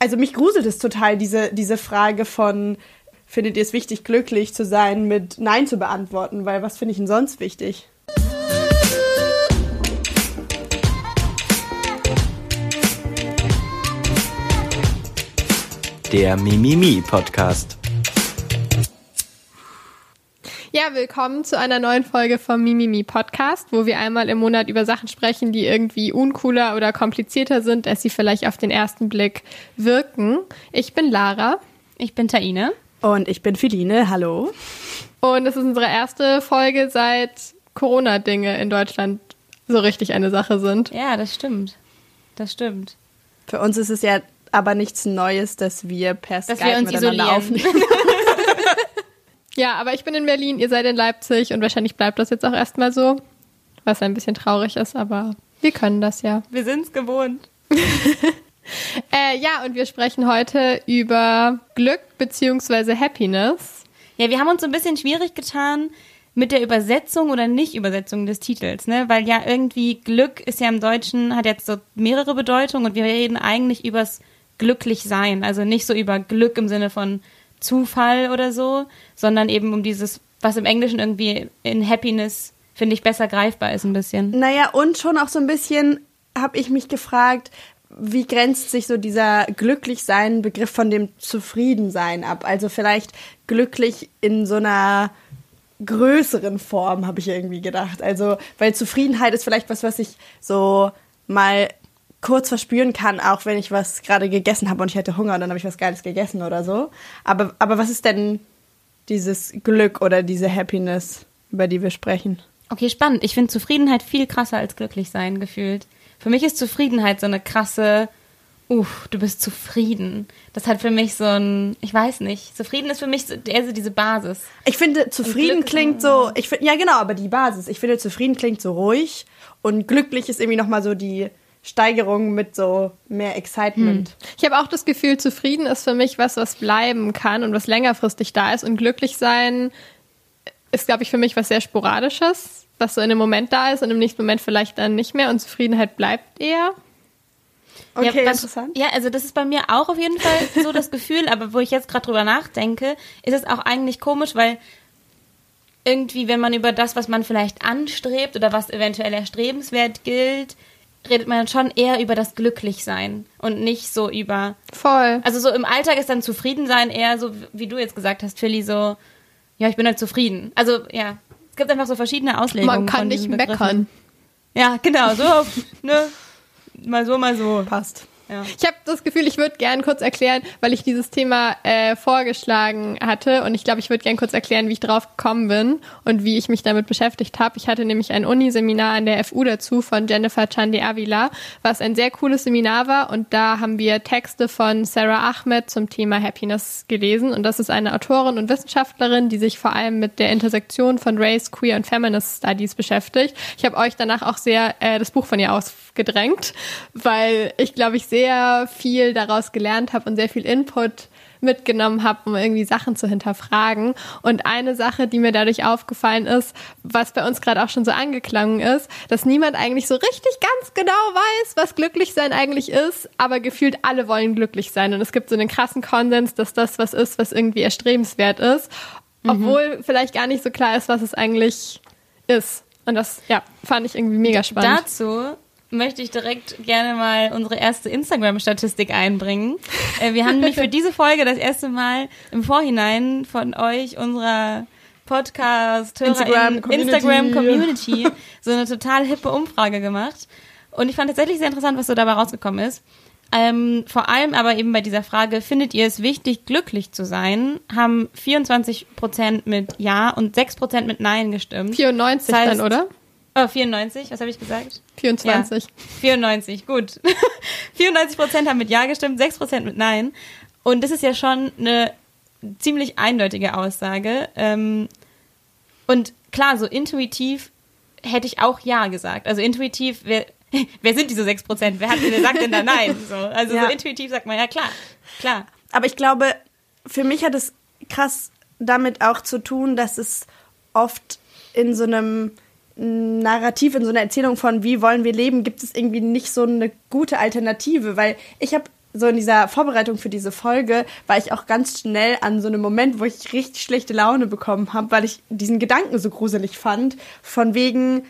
also mich gruselt es total, diese, diese Frage von, findet ihr es wichtig, glücklich zu sein, mit Nein zu beantworten, weil was finde ich denn sonst wichtig? Der Mimimi Podcast. Ja, willkommen zu einer neuen Folge vom Mimimi Podcast, wo wir einmal im Monat über Sachen sprechen, die irgendwie uncooler oder komplizierter sind, als sie vielleicht auf den ersten Blick wirken. Ich bin Lara. Ich bin Taine. Und ich bin Philine. Hallo. Und es ist unsere erste Folge seit Corona-Dinge in Deutschland so richtig eine Sache sind. Ja, das stimmt. Das stimmt. Für uns ist es ja aber nichts Neues, dass wir per dass Skype wir uns miteinander isolieren. aufnehmen. Ja, aber ich bin in Berlin, ihr seid in Leipzig und wahrscheinlich bleibt das jetzt auch erstmal so. Was ein bisschen traurig ist, aber wir können das ja. Wir sind's gewohnt. Äh, ja, und wir sprechen heute über Glück beziehungsweise Happiness. Ja, wir haben uns so ein bisschen schwierig getan mit der Übersetzung oder Nicht-Übersetzung des Titels, ne? Weil ja irgendwie Glück ist ja im Deutschen, hat jetzt so mehrere Bedeutungen und wir reden eigentlich übers Glücklichsein. Also nicht so über Glück im Sinne von Zufall oder so, sondern eben um dieses, was im Englischen irgendwie in Happiness, finde ich, besser greifbar ist ein bisschen. Naja, und schon auch so ein bisschen habe ich mich gefragt, wie grenzt sich so dieser Glücklichsein Begriff von dem Zufriedensein ab? Also vielleicht glücklich in so einer größeren Form, habe ich irgendwie gedacht. Also, weil Zufriedenheit ist vielleicht was, was ich so mal kurz verspüren kann, auch wenn ich was gerade gegessen habe und ich hatte Hunger und dann habe ich was Geiles gegessen oder so. Aber, aber was ist denn dieses Glück oder diese Happiness, über die wir sprechen? Okay, spannend. Ich finde Zufriedenheit viel krasser als glücklich sein gefühlt. Für mich ist Zufriedenheit so eine krasse, uff, du bist zufrieden. Das hat für mich so ein, ich weiß nicht, zufrieden ist für mich so, eher so diese Basis. Ich finde, zufrieden klingt so, ich finde, ja genau, aber die Basis. Ich finde, zufrieden klingt so ruhig und glücklich ist irgendwie nochmal so die Steigerung mit so mehr Excitement. Ich habe auch das Gefühl, zufrieden ist für mich was, was bleiben kann und was längerfristig da ist. Und glücklich sein ist, glaube ich, für mich was sehr Sporadisches, was so in einem Moment da ist und im nächsten Moment vielleicht dann nicht mehr. Und Zufriedenheit bleibt eher. Okay, ja, interessant. Ja, also das ist bei mir auch auf jeden Fall so das Gefühl, aber wo ich jetzt gerade drüber nachdenke, ist es auch eigentlich komisch, weil irgendwie, wenn man über das, was man vielleicht anstrebt oder was eventuell erstrebenswert gilt, redet man dann schon eher über das Glücklichsein und nicht so über. Voll. Also so im Alltag ist dann Zufriedensein eher so, wie du jetzt gesagt hast, Philly, so, ja, ich bin halt zufrieden. Also ja, es gibt einfach so verschiedene Auslegungen. Man kann nicht meckern. Ja, genau, so, ne, mal so, mal so. Passt. Ja. Ich habe das Gefühl, ich würde gern kurz erklären, weil ich dieses Thema äh, vorgeschlagen hatte und ich glaube, ich würde gern kurz erklären, wie ich drauf gekommen bin und wie ich mich damit beschäftigt habe. Ich hatte nämlich ein Uniseminar an der FU dazu von Jennifer Chandi Avila, was ein sehr cooles Seminar war und da haben wir Texte von Sarah Ahmed zum Thema Happiness gelesen und das ist eine Autorin und Wissenschaftlerin, die sich vor allem mit der Intersektion von Race, Queer und Feminist Studies beschäftigt. Ich habe euch danach auch sehr äh, das Buch von ihr ausgedrängt, weil ich glaube, ich sehr viel daraus gelernt habe und sehr viel Input mitgenommen habe, um irgendwie Sachen zu hinterfragen. Und eine Sache, die mir dadurch aufgefallen ist, was bei uns gerade auch schon so angeklungen ist, dass niemand eigentlich so richtig ganz genau weiß, was glücklich sein eigentlich ist, aber gefühlt alle wollen glücklich sein. Und es gibt so einen krassen Konsens, dass das was ist, was irgendwie erstrebenswert ist, obwohl vielleicht gar nicht so klar ist, was es eigentlich ist. Und das, ja, fand ich irgendwie mega spannend. Dazu möchte ich direkt gerne mal unsere erste Instagram-Statistik einbringen. Äh, wir haben nämlich für diese Folge das erste Mal im Vorhinein von euch, unserer Podcast, Instagram Community. Instagram Community, so eine total hippe Umfrage gemacht. Und ich fand tatsächlich sehr interessant, was so dabei rausgekommen ist. Ähm, vor allem aber eben bei dieser Frage, findet ihr es wichtig, glücklich zu sein, haben 24% mit Ja und 6% mit Nein gestimmt. 94 Das heißt- dann, oder? Oh, 94, was habe ich gesagt? 24. 94, gut. 94 Prozent haben mit Ja gestimmt, 6 Prozent mit Nein. Und das ist ja schon eine ziemlich eindeutige Aussage. Ähm, und klar, so intuitiv hätte ich auch Ja gesagt. Also intuitiv, wer, wer sind diese 6 Prozent? Wer, hat, wer sagt denn da Nein? So, also Ja. so intuitiv sagt man, ja klar, klar. Aber ich glaube, für mich hat es krass damit auch zu tun, dass es oft in so einem Narrativ, in so einer Erzählung von wie wollen wir leben, gibt es irgendwie nicht so eine gute Alternative, weil ich habe so in dieser Vorbereitung für diese Folge war ich auch ganz schnell an so einem Moment, wo ich richtig schlechte Laune bekommen habe, weil ich diesen Gedanken so gruselig fand, von wegen,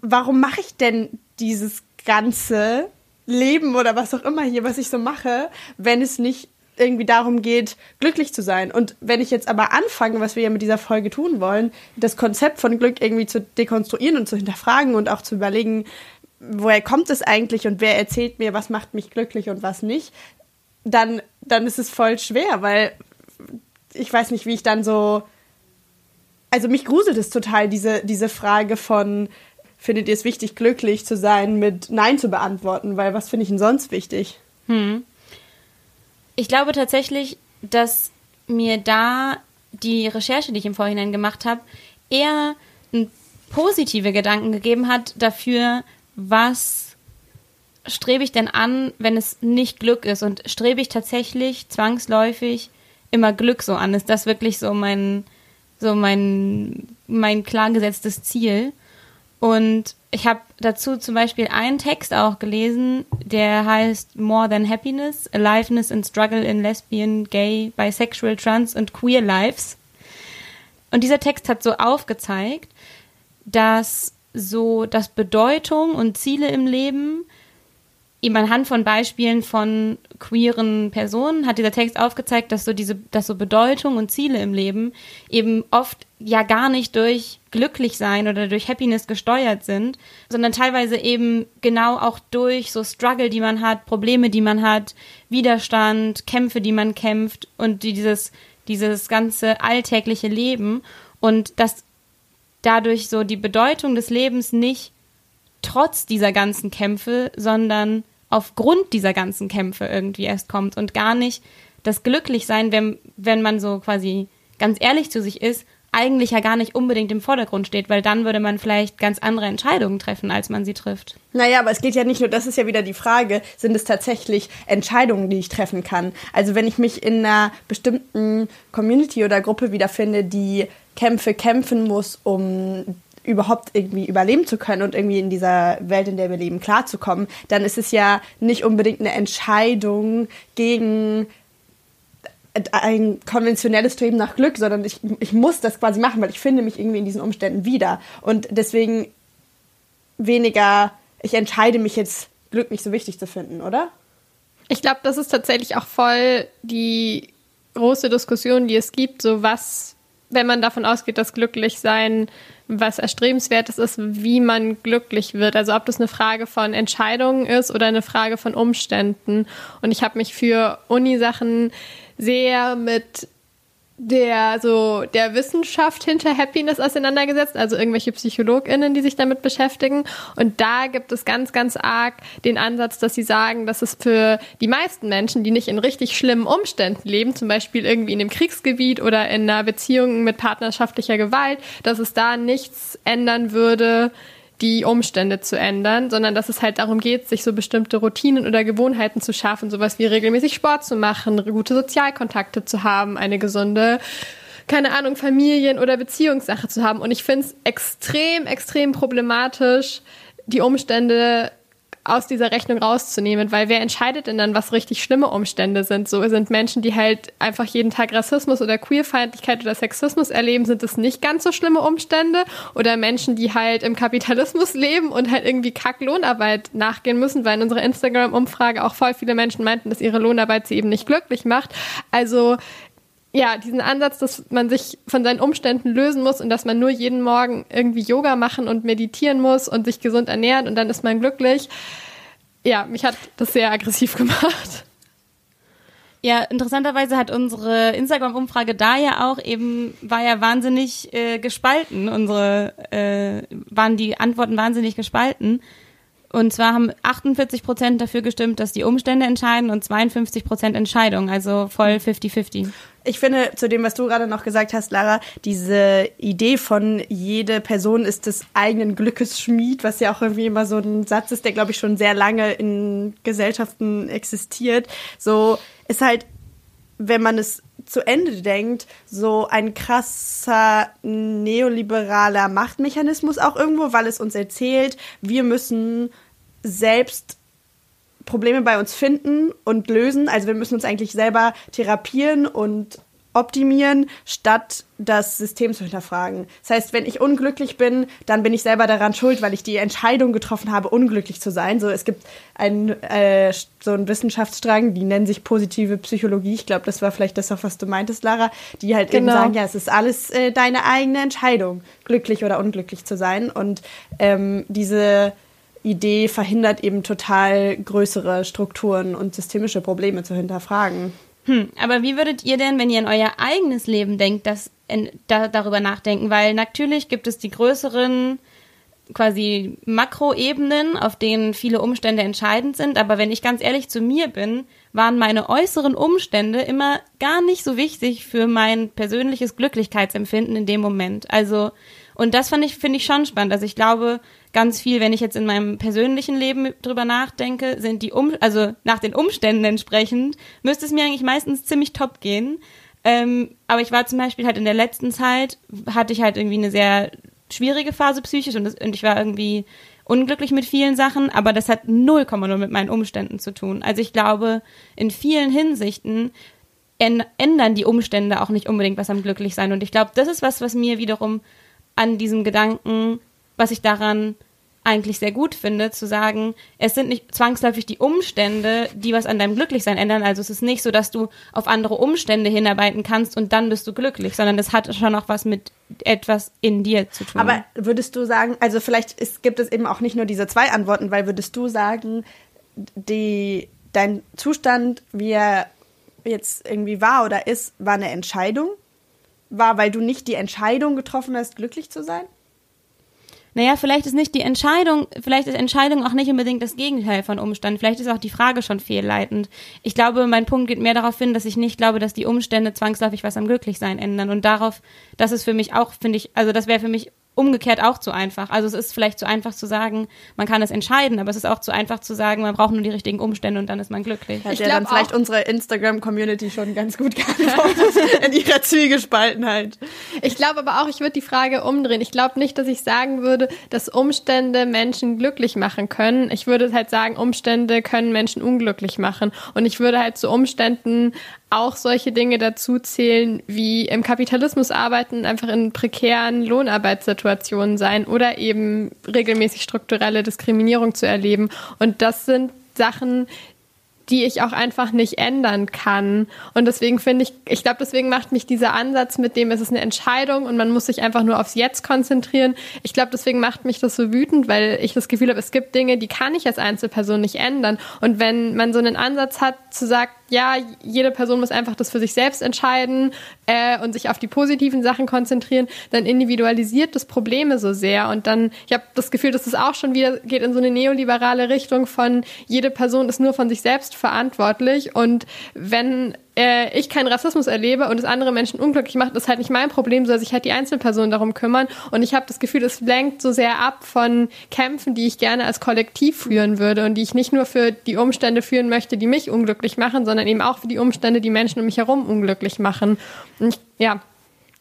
warum mache ich denn dieses ganze Leben oder was auch immer hier, was ich so mache, wenn es nicht irgendwie darum geht, glücklich zu sein. Und wenn ich jetzt aber anfange, was wir ja mit dieser Folge tun wollen, das Konzept von Glück irgendwie zu dekonstruieren und zu hinterfragen und auch zu überlegen, woher kommt es eigentlich und wer erzählt mir, was macht mich glücklich und was nicht, dann, dann ist es voll schwer, weil ich weiß nicht, wie ich dann so. Also mich gruselt es total, diese, diese Frage von, findet ihr es wichtig, glücklich zu sein, mit Nein zu beantworten, weil was finde ich denn sonst wichtig? Hm. Ich glaube tatsächlich, dass mir da die Recherche, die ich im Vorhinein gemacht habe, eher positive Gedanken gegeben hat dafür, was strebe ich denn an, wenn es nicht Glück ist? Und strebe ich tatsächlich zwangsläufig immer Glück so an? Ist das wirklich so mein, so mein, mein klar gesetztes Ziel? Und ich habe dazu zum Beispiel einen Text auch gelesen, der heißt More Than Happiness, Aliveness and Struggle in Lesbian, Gay, Bisexual, Trans und Queer Lives. Und dieser Text hat so aufgezeigt, dass so, dass Bedeutung und Ziele im Leben eben anhand von Beispielen von queeren Personen hat dieser Text aufgezeigt, dass so diese, dass so Bedeutung und Ziele im Leben eben oft ja gar nicht durch glücklich sein oder durch Happiness gesteuert sind, sondern teilweise eben genau auch durch so Struggle, die man hat, Probleme, die man hat, Widerstand, Kämpfe, die man kämpft und dieses, dieses ganze alltägliche Leben und das dadurch so die Bedeutung des Lebens nicht trotz dieser ganzen Kämpfe, sondern aufgrund dieser ganzen Kämpfe irgendwie erst kommt und gar nicht das Glücklichsein, wenn, wenn man so quasi ganz ehrlich zu sich ist, eigentlich ja gar nicht unbedingt im Vordergrund steht, weil dann würde man vielleicht ganz andere Entscheidungen treffen, als man sie trifft. Naja, aber es geht ja nicht nur, das ist ja wieder die Frage, sind es tatsächlich Entscheidungen, die ich treffen kann? Also wenn ich mich in einer bestimmten Community oder Gruppe wiederfinde, die Kämpfe kämpfen muss, um überhaupt irgendwie überleben zu können und irgendwie in dieser Welt, in der wir leben, klarzukommen, dann ist es ja nicht unbedingt eine Entscheidung gegen ein konventionelles Streben nach Glück, sondern ich, ich muss das quasi machen, weil ich finde mich irgendwie in diesen Umständen wieder. Und deswegen weniger, ich entscheide mich jetzt, Glück nicht so wichtig zu finden, oder? Ich glaube, das ist tatsächlich auch voll die große Diskussion, die es gibt, so was wenn man davon ausgeht, dass glücklich sein was erstrebenswertes ist, wie man glücklich wird. Also ob das eine Frage von Entscheidungen ist oder eine Frage von Umständen. Und ich habe mich für Uni-Sachen sehr mit der so der Wissenschaft hinter Happiness auseinandergesetzt, also irgendwelche PsychologInnen, die sich damit beschäftigen. Und da gibt es ganz, ganz arg den Ansatz, dass sie sagen, dass es für die meisten Menschen, die nicht in richtig schlimmen Umständen leben, zum Beispiel irgendwie in einem Kriegsgebiet oder in einer Beziehung mit partnerschaftlicher Gewalt, dass es da nichts ändern würde, die Umstände zu ändern, sondern dass es halt darum geht, sich so bestimmte Routinen oder Gewohnheiten zu schaffen, sowas wie regelmäßig Sport zu machen, gute Sozialkontakte zu haben, eine gesunde keine Ahnung, Familien- oder Beziehungssache zu haben. Und ich finde es extrem, extrem problematisch, die Umstände aus dieser Rechnung rauszunehmen, weil wer entscheidet denn dann, was richtig schlimme Umstände sind? So sind Menschen, die halt einfach jeden Tag Rassismus oder Queerfeindlichkeit oder Sexismus erleben, sind es nicht ganz so schlimme Umstände? Oder Menschen, die halt im Kapitalismus leben und halt irgendwie Kack-Lohnarbeit nachgehen müssen, weil in unserer Instagram-Umfrage auch voll viele Menschen meinten, dass ihre Lohnarbeit sie eben nicht glücklich macht. Also ja, diesen Ansatz, dass man sich von seinen Umständen lösen muss und dass man nur jeden Morgen irgendwie Yoga machen und meditieren muss und sich gesund ernähren und dann ist man glücklich. Ja, mich hat das sehr aggressiv gemacht. Ja, interessanterweise hat unsere Instagram-Umfrage da ja auch eben, war ja wahnsinnig äh, gespalten. Unsere, äh, waren die Antworten wahnsinnig gespalten. Und zwar haben 48 Prozent dafür gestimmt, dass die Umstände entscheiden und 52 Prozent Entscheidung, also voll 50-50 ich finde, zu dem, was du gerade noch gesagt hast, Lara, diese Idee von jede Person ist des eigenen Glückes Schmied, was ja auch irgendwie immer so ein Satz ist, der, glaube ich, schon sehr lange in Gesellschaften existiert, so ist halt, wenn man es zu Ende denkt, so ein krasser neoliberaler Machtmechanismus auch irgendwo, weil es uns erzählt, wir müssen selbst Probleme bei uns finden und lösen. Also wir müssen uns eigentlich selber therapieren und optimieren, statt das System zu hinterfragen. Das heißt, wenn ich unglücklich bin, dann bin ich selber daran schuld, weil ich die Entscheidung getroffen habe, unglücklich zu sein. So, es gibt einen, äh, so einen Wissenschaftsstrang, die nennen sich positive Psychologie. Ich glaube, das war vielleicht das, was du meintest, Lara, die halt genau. eben sagen, ja, es ist alles äh, deine eigene Entscheidung, glücklich oder unglücklich zu sein. Und ähm, diese Idee verhindert eben total größere Strukturen und systemische Probleme zu hinterfragen. Hm, aber wie würdet ihr denn, wenn ihr an euer eigenes Leben denkt, das in, da, darüber nachdenken? Weil natürlich gibt es die größeren quasi Makroebenen, auf denen viele Umstände entscheidend sind. Aber wenn ich ganz ehrlich zu mir bin, waren meine äußeren Umstände immer gar nicht so wichtig für mein persönliches Glücklichkeitsempfinden in dem Moment. Also, und das fand ich, finde ich schon spannend. Also ich glaube, ganz viel, wenn ich jetzt in meinem persönlichen Leben drüber nachdenke, sind die um, also nach den Umständen entsprechend, müsste es mir eigentlich meistens ziemlich top gehen. Ähm, aber ich war zum Beispiel halt in der letzten Zeit, hatte ich halt irgendwie eine sehr schwierige Phase psychisch und, das, und ich war irgendwie unglücklich mit vielen Sachen, aber das hat 0,0 mit meinen Umständen zu tun. Also ich glaube, in vielen Hinsichten ändern die Umstände auch nicht unbedingt was am Glücklichsein. Und ich glaube, das ist was, was mir wiederum an diesem Gedanken, was ich daran eigentlich sehr gut finde, zu sagen, es sind nicht zwangsläufig die Umstände, die was an deinem Glücklichsein ändern. Also es ist nicht so, dass du auf andere Umstände hinarbeiten kannst und dann bist du glücklich, sondern es hat schon auch was mit etwas in dir zu tun. Aber würdest du sagen, also vielleicht ist, gibt es eben auch nicht nur diese zwei Antworten, weil würdest du sagen, die, dein Zustand, wie er jetzt irgendwie war oder ist, war eine Entscheidung? War, weil du nicht die Entscheidung getroffen hast, glücklich zu sein? naja, vielleicht ist nicht die Entscheidung, vielleicht ist Entscheidung auch nicht unbedingt das Gegenteil von Umstand. Vielleicht ist auch die Frage schon fehlleitend. Ich glaube, mein Punkt geht mehr darauf hin, dass ich nicht glaube, dass die Umstände zwangsläufig was am Glücklichsein ändern. Und darauf, das ist für mich auch, finde ich, also das wäre für mich umgekehrt auch zu einfach. Also es ist vielleicht zu einfach zu sagen, man kann es entscheiden, aber es ist auch zu einfach zu sagen, man braucht nur die richtigen Umstände und dann ist man glücklich. Hat ich ja dann vielleicht unsere Instagram-Community schon ganz gut geantwortet in ihrer Zwiegespaltenheit. Ich glaube aber auch, ich würde die Frage umdrehen. Ich glaube nicht, dass ich sagen würde, dass Umstände Menschen glücklich machen können. Ich würde halt sagen, Umstände können Menschen unglücklich machen. Und ich würde halt zu Umständen auch solche Dinge dazu zählen, wie im Kapitalismus arbeiten, einfach in prekären Lohnarbeitssituationen sein oder eben regelmäßig strukturelle Diskriminierung zu erleben. Und das sind Sachen, die ich auch einfach nicht ändern kann. Und deswegen finde ich, ich glaube, deswegen macht mich dieser Ansatz mit dem, es ist eine Entscheidung und man muss sich einfach nur aufs Jetzt konzentrieren. Ich glaube, deswegen macht mich das so wütend, weil ich das Gefühl habe, es gibt Dinge, die kann ich als Einzelperson nicht ändern. Und wenn man so einen Ansatz hat, zu sagen, ja, jede Person muss einfach das für sich selbst entscheiden äh, und sich auf die positiven Sachen konzentrieren, dann individualisiert das Probleme so sehr. Und dann, ich habe das Gefühl, dass es auch schon wieder geht in so eine neoliberale Richtung von, jede Person ist nur von sich selbst verantwortlich. Und wenn äh, ich keinen Rassismus erlebe und es andere Menschen unglücklich macht, ist halt nicht mein Problem, soll sich halt die Einzelperson darum kümmern. Und ich habe das Gefühl, es lenkt so sehr ab von Kämpfen, die ich gerne als Kollektiv führen würde und die ich nicht nur für die Umstände führen möchte, die mich unglücklich machen, sondern eben auch für die Umstände, die Menschen um mich herum unglücklich machen. Und ich, ja,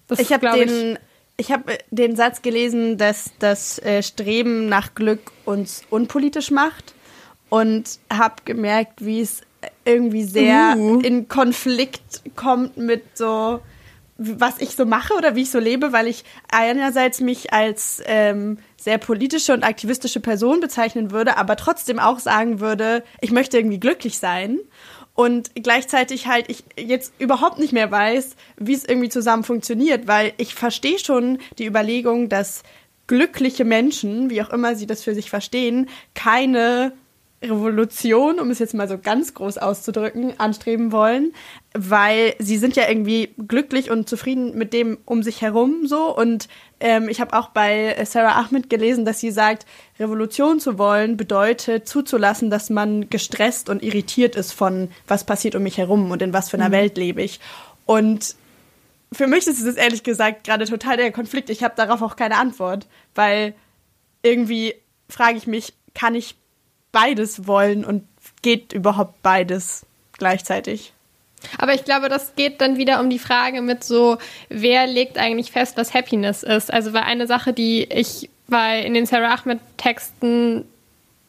das ich habe den ich habe den Satz gelesen, dass das äh, Streben nach Glück uns unpolitisch macht und habe gemerkt, wie es irgendwie sehr uh. in Konflikt kommt mit so, was ich so mache oder wie ich so lebe, weil ich einerseits mich als ähm, sehr politische und aktivistische Person bezeichnen würde, aber trotzdem auch sagen würde, ich möchte irgendwie glücklich sein. Und gleichzeitig halt ich jetzt überhaupt nicht mehr weiß, wie es irgendwie zusammen funktioniert, weil ich verstehe schon die Überlegung, dass glückliche Menschen, wie auch immer sie das für sich verstehen, keine Revolution, um es jetzt mal so ganz groß auszudrücken, anstreben wollen, weil sie sind ja irgendwie glücklich und zufrieden mit dem um sich herum so. Und ähm, ich habe auch bei Sarah Ahmed gelesen, dass sie sagt, Revolution zu wollen bedeutet zuzulassen, dass man gestresst und irritiert ist von was passiert um mich herum und in was für einer mhm. Welt lebe ich. Und für mich ist es ehrlich gesagt gerade total der Konflikt. Ich habe darauf auch keine Antwort, weil irgendwie frage ich mich, kann ich beides wollen und geht überhaupt beides gleichzeitig. Aber ich glaube, das geht dann wieder um die Frage mit so, wer legt eigentlich fest, was Happiness ist? Also weil eine Sache, die ich bei in den Sarah Ahmed Texten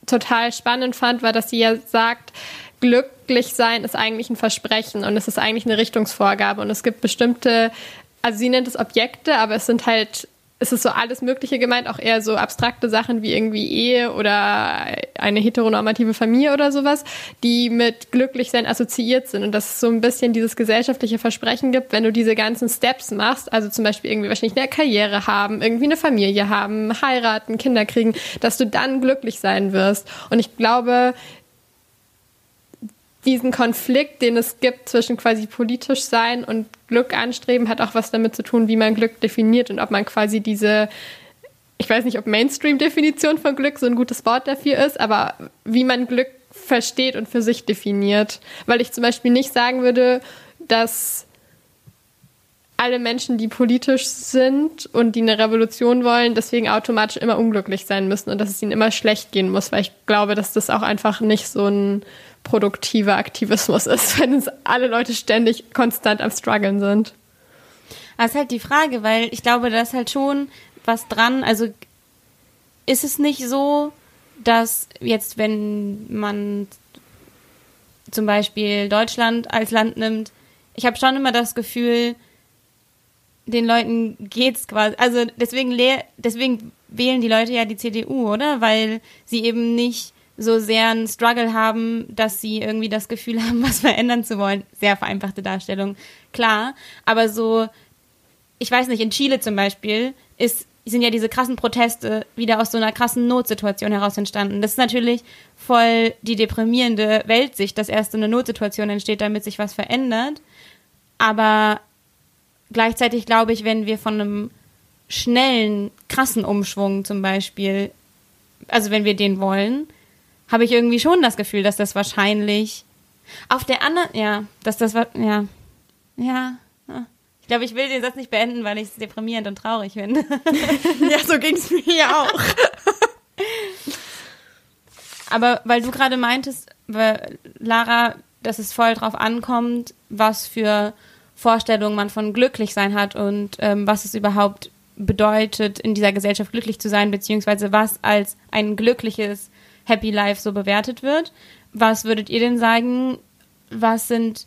total spannend fand, war, dass sie ja sagt, glücklich sein ist eigentlich ein Versprechen und es ist eigentlich eine Richtungsvorgabe und es gibt bestimmte, also sie nennt es Objekte, aber es sind halt es ist so alles Mögliche gemeint, auch eher so abstrakte Sachen wie irgendwie Ehe oder eine heteronormative Familie oder sowas, die mit Glücklichsein assoziiert sind und dass es so ein bisschen dieses gesellschaftliche Versprechen gibt, wenn du diese ganzen Steps machst, also zum Beispiel irgendwie wahrscheinlich eine Karriere haben, irgendwie eine Familie haben, heiraten, Kinder kriegen, dass du dann glücklich sein wirst. Und ich glaube, diesen Konflikt, den es gibt zwischen quasi politisch sein und Glück anstreben, hat auch was damit zu tun, wie man Glück definiert und ob man quasi diese, ich weiß nicht, ob Mainstream-Definition von Glück so ein gutes Wort dafür ist, aber wie man Glück versteht und für sich definiert. Weil ich zum Beispiel nicht sagen würde, dass alle Menschen, die politisch sind und die eine Revolution wollen, deswegen automatisch immer unglücklich sein müssen und dass es ihnen immer schlecht gehen muss, weil ich glaube, dass das auch einfach nicht so ein produktiver Aktivismus ist, wenn es alle Leute ständig konstant am struggeln sind. Das ist halt die Frage, weil ich glaube, da ist halt schon was dran. Also ist es nicht so, dass jetzt, wenn man zum Beispiel Deutschland als Land nimmt, ich habe schon immer das Gefühl, den Leuten geht's quasi, also deswegen, deswegen wählen die Leute ja die CDU, oder? Weil sie eben nicht so sehr einen Struggle haben, dass sie irgendwie das Gefühl haben, was verändern zu wollen. Sehr vereinfachte Darstellung, klar. Aber so, ich weiß nicht, in Chile zum Beispiel ist, sind ja diese krassen Proteste wieder aus so einer krassen Notsituation heraus entstanden. Das ist natürlich voll die deprimierende Weltsicht, dass erst so eine Notsituation entsteht, damit sich was verändert. Aber gleichzeitig glaube ich, wenn wir von einem schnellen, krassen Umschwung zum Beispiel, also wenn wir den wollen, habe ich irgendwie schon das Gefühl, dass das wahrscheinlich auf der anderen, ja, dass das war, ja, ja. Ich glaube, ich will den Satz nicht beenden, weil ich es deprimierend und traurig finde. ja, so ging es mir ja auch. Aber weil du gerade meintest, Lara, dass es voll drauf ankommt, was für Vorstellungen man von glücklich sein hat und ähm, was es überhaupt bedeutet, in dieser Gesellschaft glücklich zu sein, beziehungsweise was als ein glückliches Happy Life so bewertet wird. Was würdet ihr denn sagen? Was sind,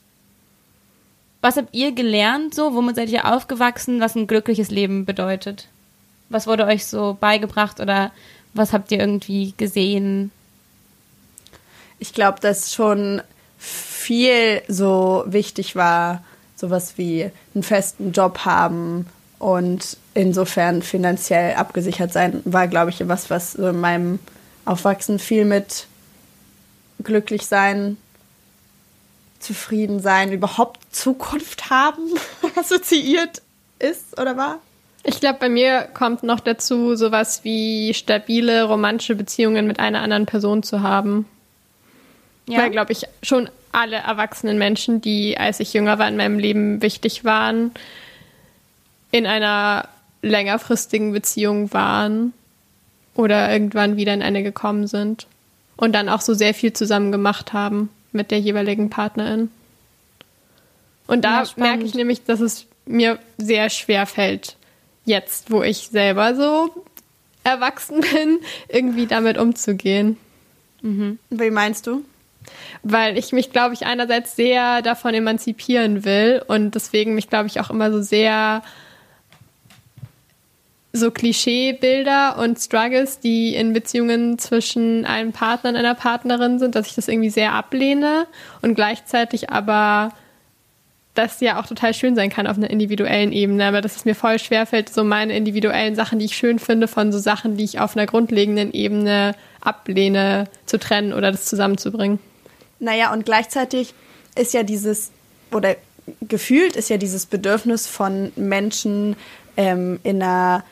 was habt ihr gelernt so? Womit seid ihr aufgewachsen, was ein glückliches Leben bedeutet? Was wurde euch so beigebracht oder was habt ihr irgendwie gesehen? Ich glaube, dass schon viel so wichtig war, sowas wie einen festen Job haben und insofern finanziell abgesichert sein, war, glaube ich, was, was in meinem Aufwachsen viel mit glücklich sein, zufrieden sein, überhaupt Zukunft haben assoziiert ist oder war? Ich glaube, bei mir kommt noch dazu, sowas wie stabile romantische Beziehungen mit einer anderen Person zu haben. Ja. Weil, glaube ich, schon alle erwachsenen Menschen, die, als ich jünger war, in meinem Leben wichtig waren, in einer längerfristigen Beziehung waren oder irgendwann wieder in eine gekommen sind und dann auch so sehr viel zusammen gemacht haben mit der jeweiligen Partnerin. Und da ja, merke ich nämlich, dass es mir sehr schwer fällt, jetzt, wo ich selber so erwachsen bin, irgendwie damit umzugehen. Mhm. Wie meinst du? Weil ich mich, glaube ich, einerseits sehr davon emanzipieren will und deswegen mich, glaube ich, auch immer so sehr so Klischeebilder und Struggles, die in Beziehungen zwischen einem Partner und einer Partnerin sind, dass ich das irgendwie sehr ablehne und gleichzeitig aber das ja auch total schön sein kann auf einer individuellen Ebene, aber dass es mir voll schwerfällt, so meine individuellen Sachen, die ich schön finde, von so Sachen, die ich auf einer grundlegenden Ebene ablehne, zu trennen oder das zusammenzubringen. Naja, und gleichzeitig ist ja dieses, oder gefühlt ist ja dieses Bedürfnis von Menschen ähm, in einer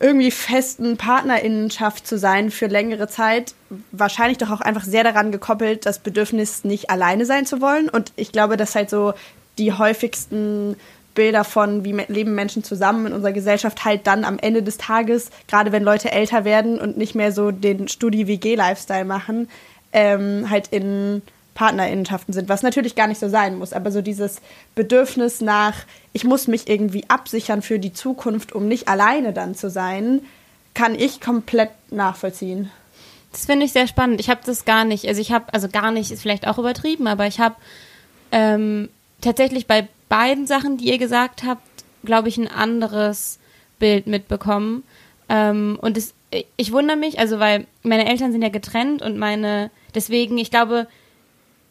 irgendwie festen Partnerinnenschaft zu sein für längere Zeit, wahrscheinlich doch auch einfach sehr daran gekoppelt, das Bedürfnis nicht alleine sein zu wollen. Und ich glaube, dass halt so die häufigsten Bilder von, wie leben Menschen zusammen in unserer Gesellschaft, halt dann am Ende des Tages, gerade wenn Leute älter werden und nicht mehr so den Studi-WG-Lifestyle machen, ähm, halt in Partnerinnenschaften sind, was natürlich gar nicht so sein muss, aber so dieses Bedürfnis nach, ich muss mich irgendwie absichern für die Zukunft, um nicht alleine dann zu sein, kann ich komplett nachvollziehen. Das finde ich sehr spannend. Ich habe das gar nicht, also ich habe, also gar nicht ist vielleicht auch übertrieben, aber ich habe ähm, tatsächlich bei beiden Sachen, die ihr gesagt habt, glaube ich, ein anderes Bild mitbekommen. Ähm, und es, ich wundere mich, also weil meine Eltern sind ja getrennt und meine, deswegen, ich glaube,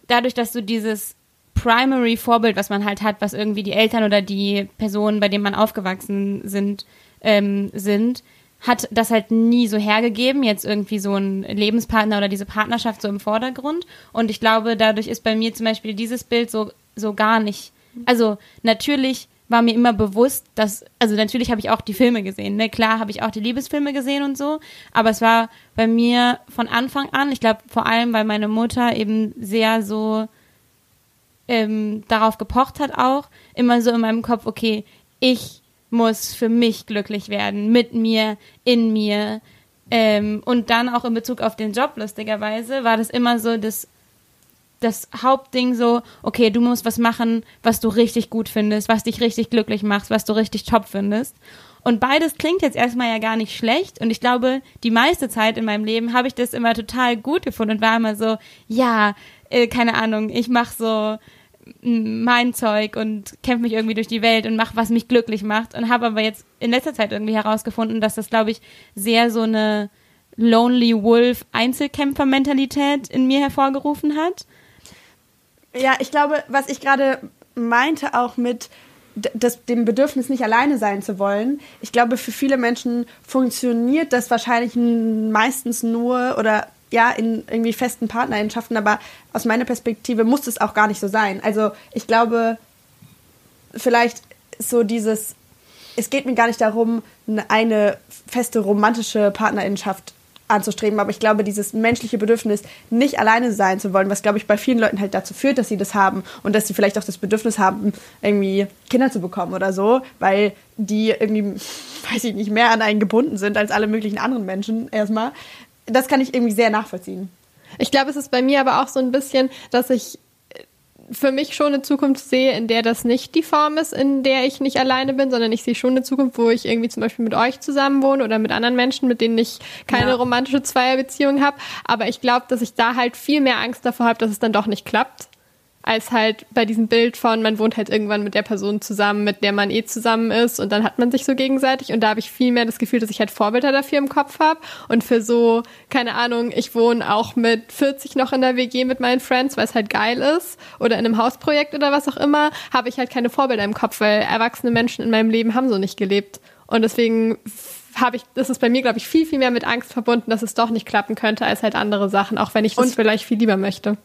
dadurch, dass du dieses Primary Vorbild, was man halt hat, was irgendwie die Eltern oder die Personen, bei denen man aufgewachsen sind, ähm, sind, hat das halt nie so hergegeben, jetzt irgendwie so ein Lebenspartner oder diese Partnerschaft so im Vordergrund. Und ich glaube, dadurch ist bei mir zum Beispiel dieses Bild so, so gar nicht. Also natürlich war mir immer bewusst, dass, also natürlich habe ich auch die Filme gesehen, ne? Klar habe ich auch die Liebesfilme gesehen und so, aber es war bei mir von Anfang an, ich glaube vor allem, weil meine Mutter eben sehr so ähm, darauf gepocht hat auch, immer so in meinem Kopf, okay, ich muss für mich glücklich werden, mit mir, in mir. Ähm, und dann auch in Bezug auf den Job, lustigerweise, war das immer so das, das Hauptding so, okay, du musst was machen, was du richtig gut findest, was dich richtig glücklich macht, was du richtig top findest. Und beides klingt jetzt erstmal ja gar nicht schlecht. Und ich glaube, die meiste Zeit in meinem Leben habe ich das immer total gut gefunden und war immer so, ja, äh, keine Ahnung, ich mache so mein Zeug und kämpfe mich irgendwie durch die Welt und mache, was mich glücklich macht. Und habe aber jetzt in letzter Zeit irgendwie herausgefunden, dass das, glaube ich, sehr so eine Lonely Wolf Einzelkämpfer-Mentalität in mir hervorgerufen hat. Ja, ich glaube, was ich gerade meinte auch mit das, dem Bedürfnis, nicht alleine sein zu wollen. Ich glaube, für viele Menschen funktioniert das wahrscheinlich meistens nur oder ja, in irgendwie festen Partnerschaften, aber aus meiner Perspektive muss es auch gar nicht so sein. Also ich glaube, vielleicht so dieses, es geht mir gar nicht darum, eine feste romantische Partnerinschaft anzustreben, aber ich glaube, dieses menschliche Bedürfnis, nicht alleine sein zu wollen, was, glaube ich, bei vielen Leuten halt dazu führt, dass sie das haben und dass sie vielleicht auch das Bedürfnis haben, irgendwie Kinder zu bekommen oder so, weil die irgendwie, weiß ich nicht, mehr an einen gebunden sind als alle möglichen anderen Menschen erstmal das kann ich irgendwie sehr nachvollziehen. Ich glaube, es ist bei mir aber auch so ein bisschen, dass ich für mich schon eine Zukunft sehe, in der das nicht die Form ist, in der ich nicht alleine bin, sondern ich sehe schon eine Zukunft, wo ich irgendwie zum Beispiel mit euch zusammen wohne oder mit anderen Menschen, mit denen ich keine ja. romantische Zweierbeziehung habe. Aber ich glaube, dass ich da halt viel mehr Angst davor habe, dass es dann doch nicht klappt als halt bei diesem Bild von, man wohnt halt irgendwann mit der Person zusammen, mit der man eh zusammen ist und dann hat man sich so gegenseitig und da habe ich viel mehr das Gefühl, dass ich halt Vorbilder dafür im Kopf habe und für so, keine Ahnung, ich wohne auch mit 40 noch in der WG mit meinen Friends, weil es halt geil ist oder in einem Hausprojekt oder was auch immer, habe ich halt keine Vorbilder im Kopf, weil erwachsene Menschen in meinem Leben haben so nicht gelebt und deswegen habe ich, das ist bei mir, glaube ich, viel, viel mehr mit Angst verbunden, dass es doch nicht klappen könnte, als halt andere Sachen, auch wenn ich das und vielleicht viel lieber möchte.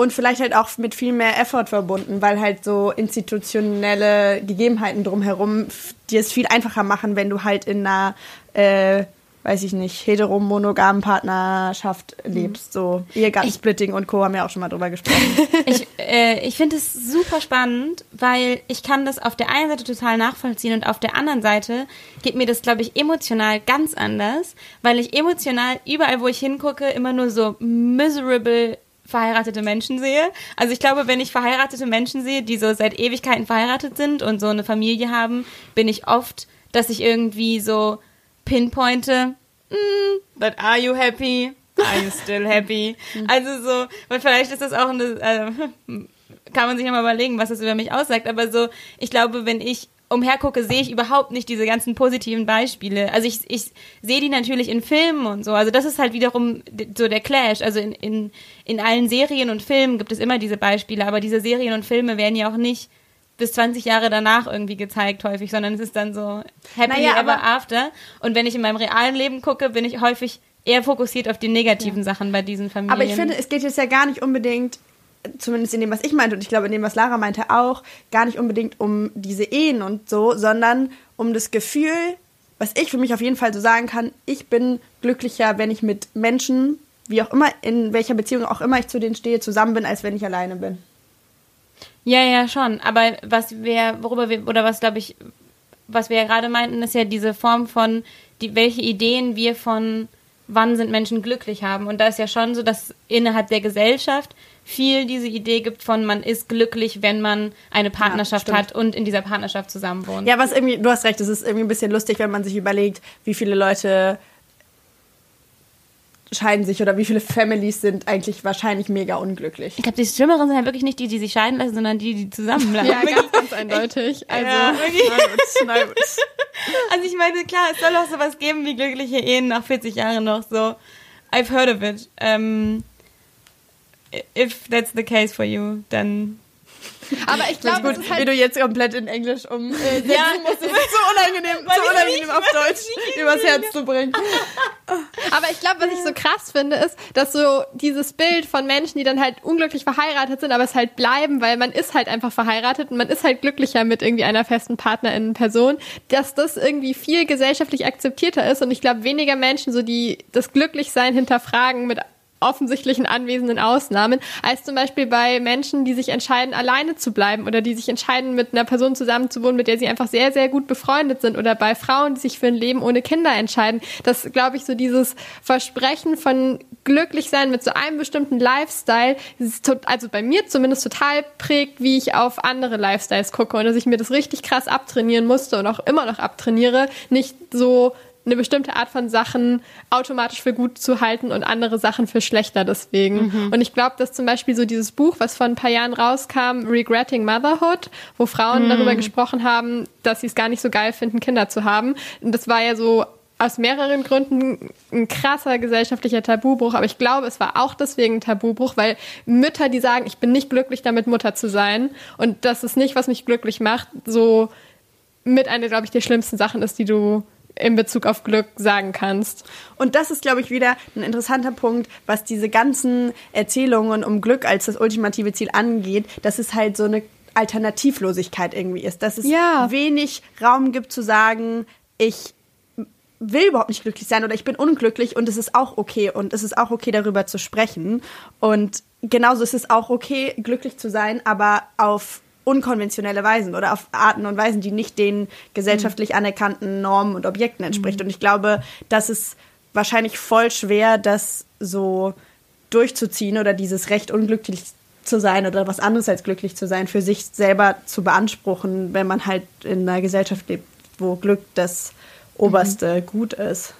Und vielleicht halt auch mit viel mehr Effort verbunden, weil halt so institutionelle Gegebenheiten drumherum dir es viel einfacher machen, wenn du halt in einer, äh, weiß ich nicht, heteromonogamen Partnerschaft lebst. So Ehegattensplitting und Co. haben wir auch schon mal drüber gesprochen. ich äh, ich finde es super spannend, weil ich kann das auf der einen Seite total nachvollziehen und auf der anderen Seite geht mir das, glaube ich, emotional ganz anders, weil ich emotional überall, wo ich hingucke, immer nur so miserable verheiratete Menschen sehe. Also ich glaube, wenn ich verheiratete Menschen sehe, die so seit Ewigkeiten verheiratet sind und so eine Familie haben, bin ich oft, dass ich irgendwie so pinpointe, mm, but are you happy? Are you still happy? also so, weil vielleicht ist das auch eine, äh, kann man sich ja mal überlegen, was das über mich aussagt, aber so, ich glaube, wenn ich umhergucke, sehe ich überhaupt nicht diese ganzen positiven Beispiele. Also ich, ich sehe die natürlich in Filmen und so. Also das ist halt wiederum so der Clash. Also in, in, in allen Serien und Filmen gibt es immer diese Beispiele, aber diese Serien und Filme werden ja auch nicht bis 20 Jahre danach irgendwie gezeigt häufig, sondern es ist dann so happy naja, ever after. Und wenn ich in meinem realen Leben gucke, bin ich häufig eher fokussiert auf die negativen ja. Sachen bei diesen Familien. Aber ich finde, es geht jetzt ja gar nicht unbedingt zumindest in dem, was ich meinte, und ich glaube in dem, was Lara meinte auch, gar nicht unbedingt um diese Ehen und so, sondern um das Gefühl, was ich für mich auf jeden Fall so sagen kann, ich bin glücklicher, wenn ich mit Menschen, wie auch immer, in welcher Beziehung auch immer ich zu denen stehe, zusammen bin, als wenn ich alleine bin. Ja, ja, schon. Aber was wir, worüber wir, oder was glaube ich, was wir ja gerade meinten, ist ja diese Form von, die, welche Ideen wir von wann sind Menschen glücklich haben. Und da ist ja schon so, dass innerhalb der Gesellschaft viel diese Idee gibt von, man ist glücklich, wenn man eine Partnerschaft ja, hat und in dieser Partnerschaft zusammen wohnt. Ja, was irgendwie, du hast recht, es ist irgendwie ein bisschen lustig, wenn man sich überlegt, wie viele Leute scheiden sich oder wie viele Families sind eigentlich wahrscheinlich mega unglücklich. Ich glaube, die Schlimmeren sind halt wirklich nicht die, die sich scheiden lassen, sondern die, die zusammenbleiben. Ja, ganz, ganz eindeutig. Also, Ja, na gut. Also ich meine, klar, es soll auch sowas geben wie glückliche Ehen nach 40 Jahren noch so. I've heard of it. Ähm, if that's the case for you, dann aber ich glaube, gut, ist wie halt du jetzt komplett in Englisch um äh, Ja. musst. Ist so unangenehm, so unangenehm nicht auf Deutsch übers Herz zu bringen. Aber ich glaube, was ich so krass finde, ist, dass so dieses Bild von Menschen, die dann halt unglücklich verheiratet sind, aber es halt bleiben, weil man ist halt einfach verheiratet und man ist halt glücklicher mit irgendwie einer festen Partnerin Person, dass das irgendwie viel gesellschaftlich akzeptierter ist und ich glaube, weniger Menschen so die das Glücklichsein hinterfragen mit offensichtlichen anwesenden Ausnahmen, als zum Beispiel bei Menschen, die sich entscheiden, alleine zu bleiben oder die sich entscheiden, mit einer Person zusammenzuwohnen, mit der sie einfach sehr, sehr gut befreundet sind oder bei Frauen, die sich für ein Leben ohne Kinder entscheiden. Das, glaube ich, so dieses Versprechen von glücklich sein mit so einem bestimmten Lifestyle, also bei mir zumindest total prägt, wie ich auf andere Lifestyles gucke und dass ich mir das richtig krass abtrainieren musste und auch immer noch abtrainiere, nicht so eine bestimmte Art von Sachen automatisch für gut zu halten und andere Sachen für schlechter deswegen. Und ich glaube, dass zum Beispiel so dieses Buch, was vor ein paar Jahren rauskam, Regretting Motherhood, wo Frauen darüber gesprochen haben, dass sie es gar nicht so geil finden, Kinder zu haben. Und das war ja so aus mehreren Gründen ein krasser gesellschaftlicher Tabubruch, aber ich glaube, es war auch deswegen ein Tabubruch, weil Mütter, die sagen, ich bin nicht glücklich damit, Mutter zu sein und das ist nicht, was mich glücklich macht, so mit einer, glaube ich, der schlimmsten Sachen ist, die du in Bezug auf Glück sagen kannst. Und das ist, glaube ich, wieder ein interessanter Punkt, was diese ganzen Erzählungen um Glück als das ultimative Ziel angeht, dass es halt so eine Alternativlosigkeit irgendwie ist, dass es Ja. wenig Raum gibt zu sagen, ich will überhaupt nicht glücklich sein oder ich bin unglücklich und es ist auch okay und es ist auch okay darüber zu sprechen und genauso ist es auch okay glücklich zu sein, aber auf unkonventionelle Weisen oder auf Arten und Weisen, die nicht den gesellschaftlich anerkannten Normen und Objekten entspricht. Und ich glaube, das ist wahrscheinlich voll schwer, das so durchzuziehen oder dieses Recht unglücklich zu sein oder was anderes als glücklich zu sein für sich selber zu beanspruchen, wenn man halt in einer Gesellschaft lebt, wo Glück das oberste Gut ist.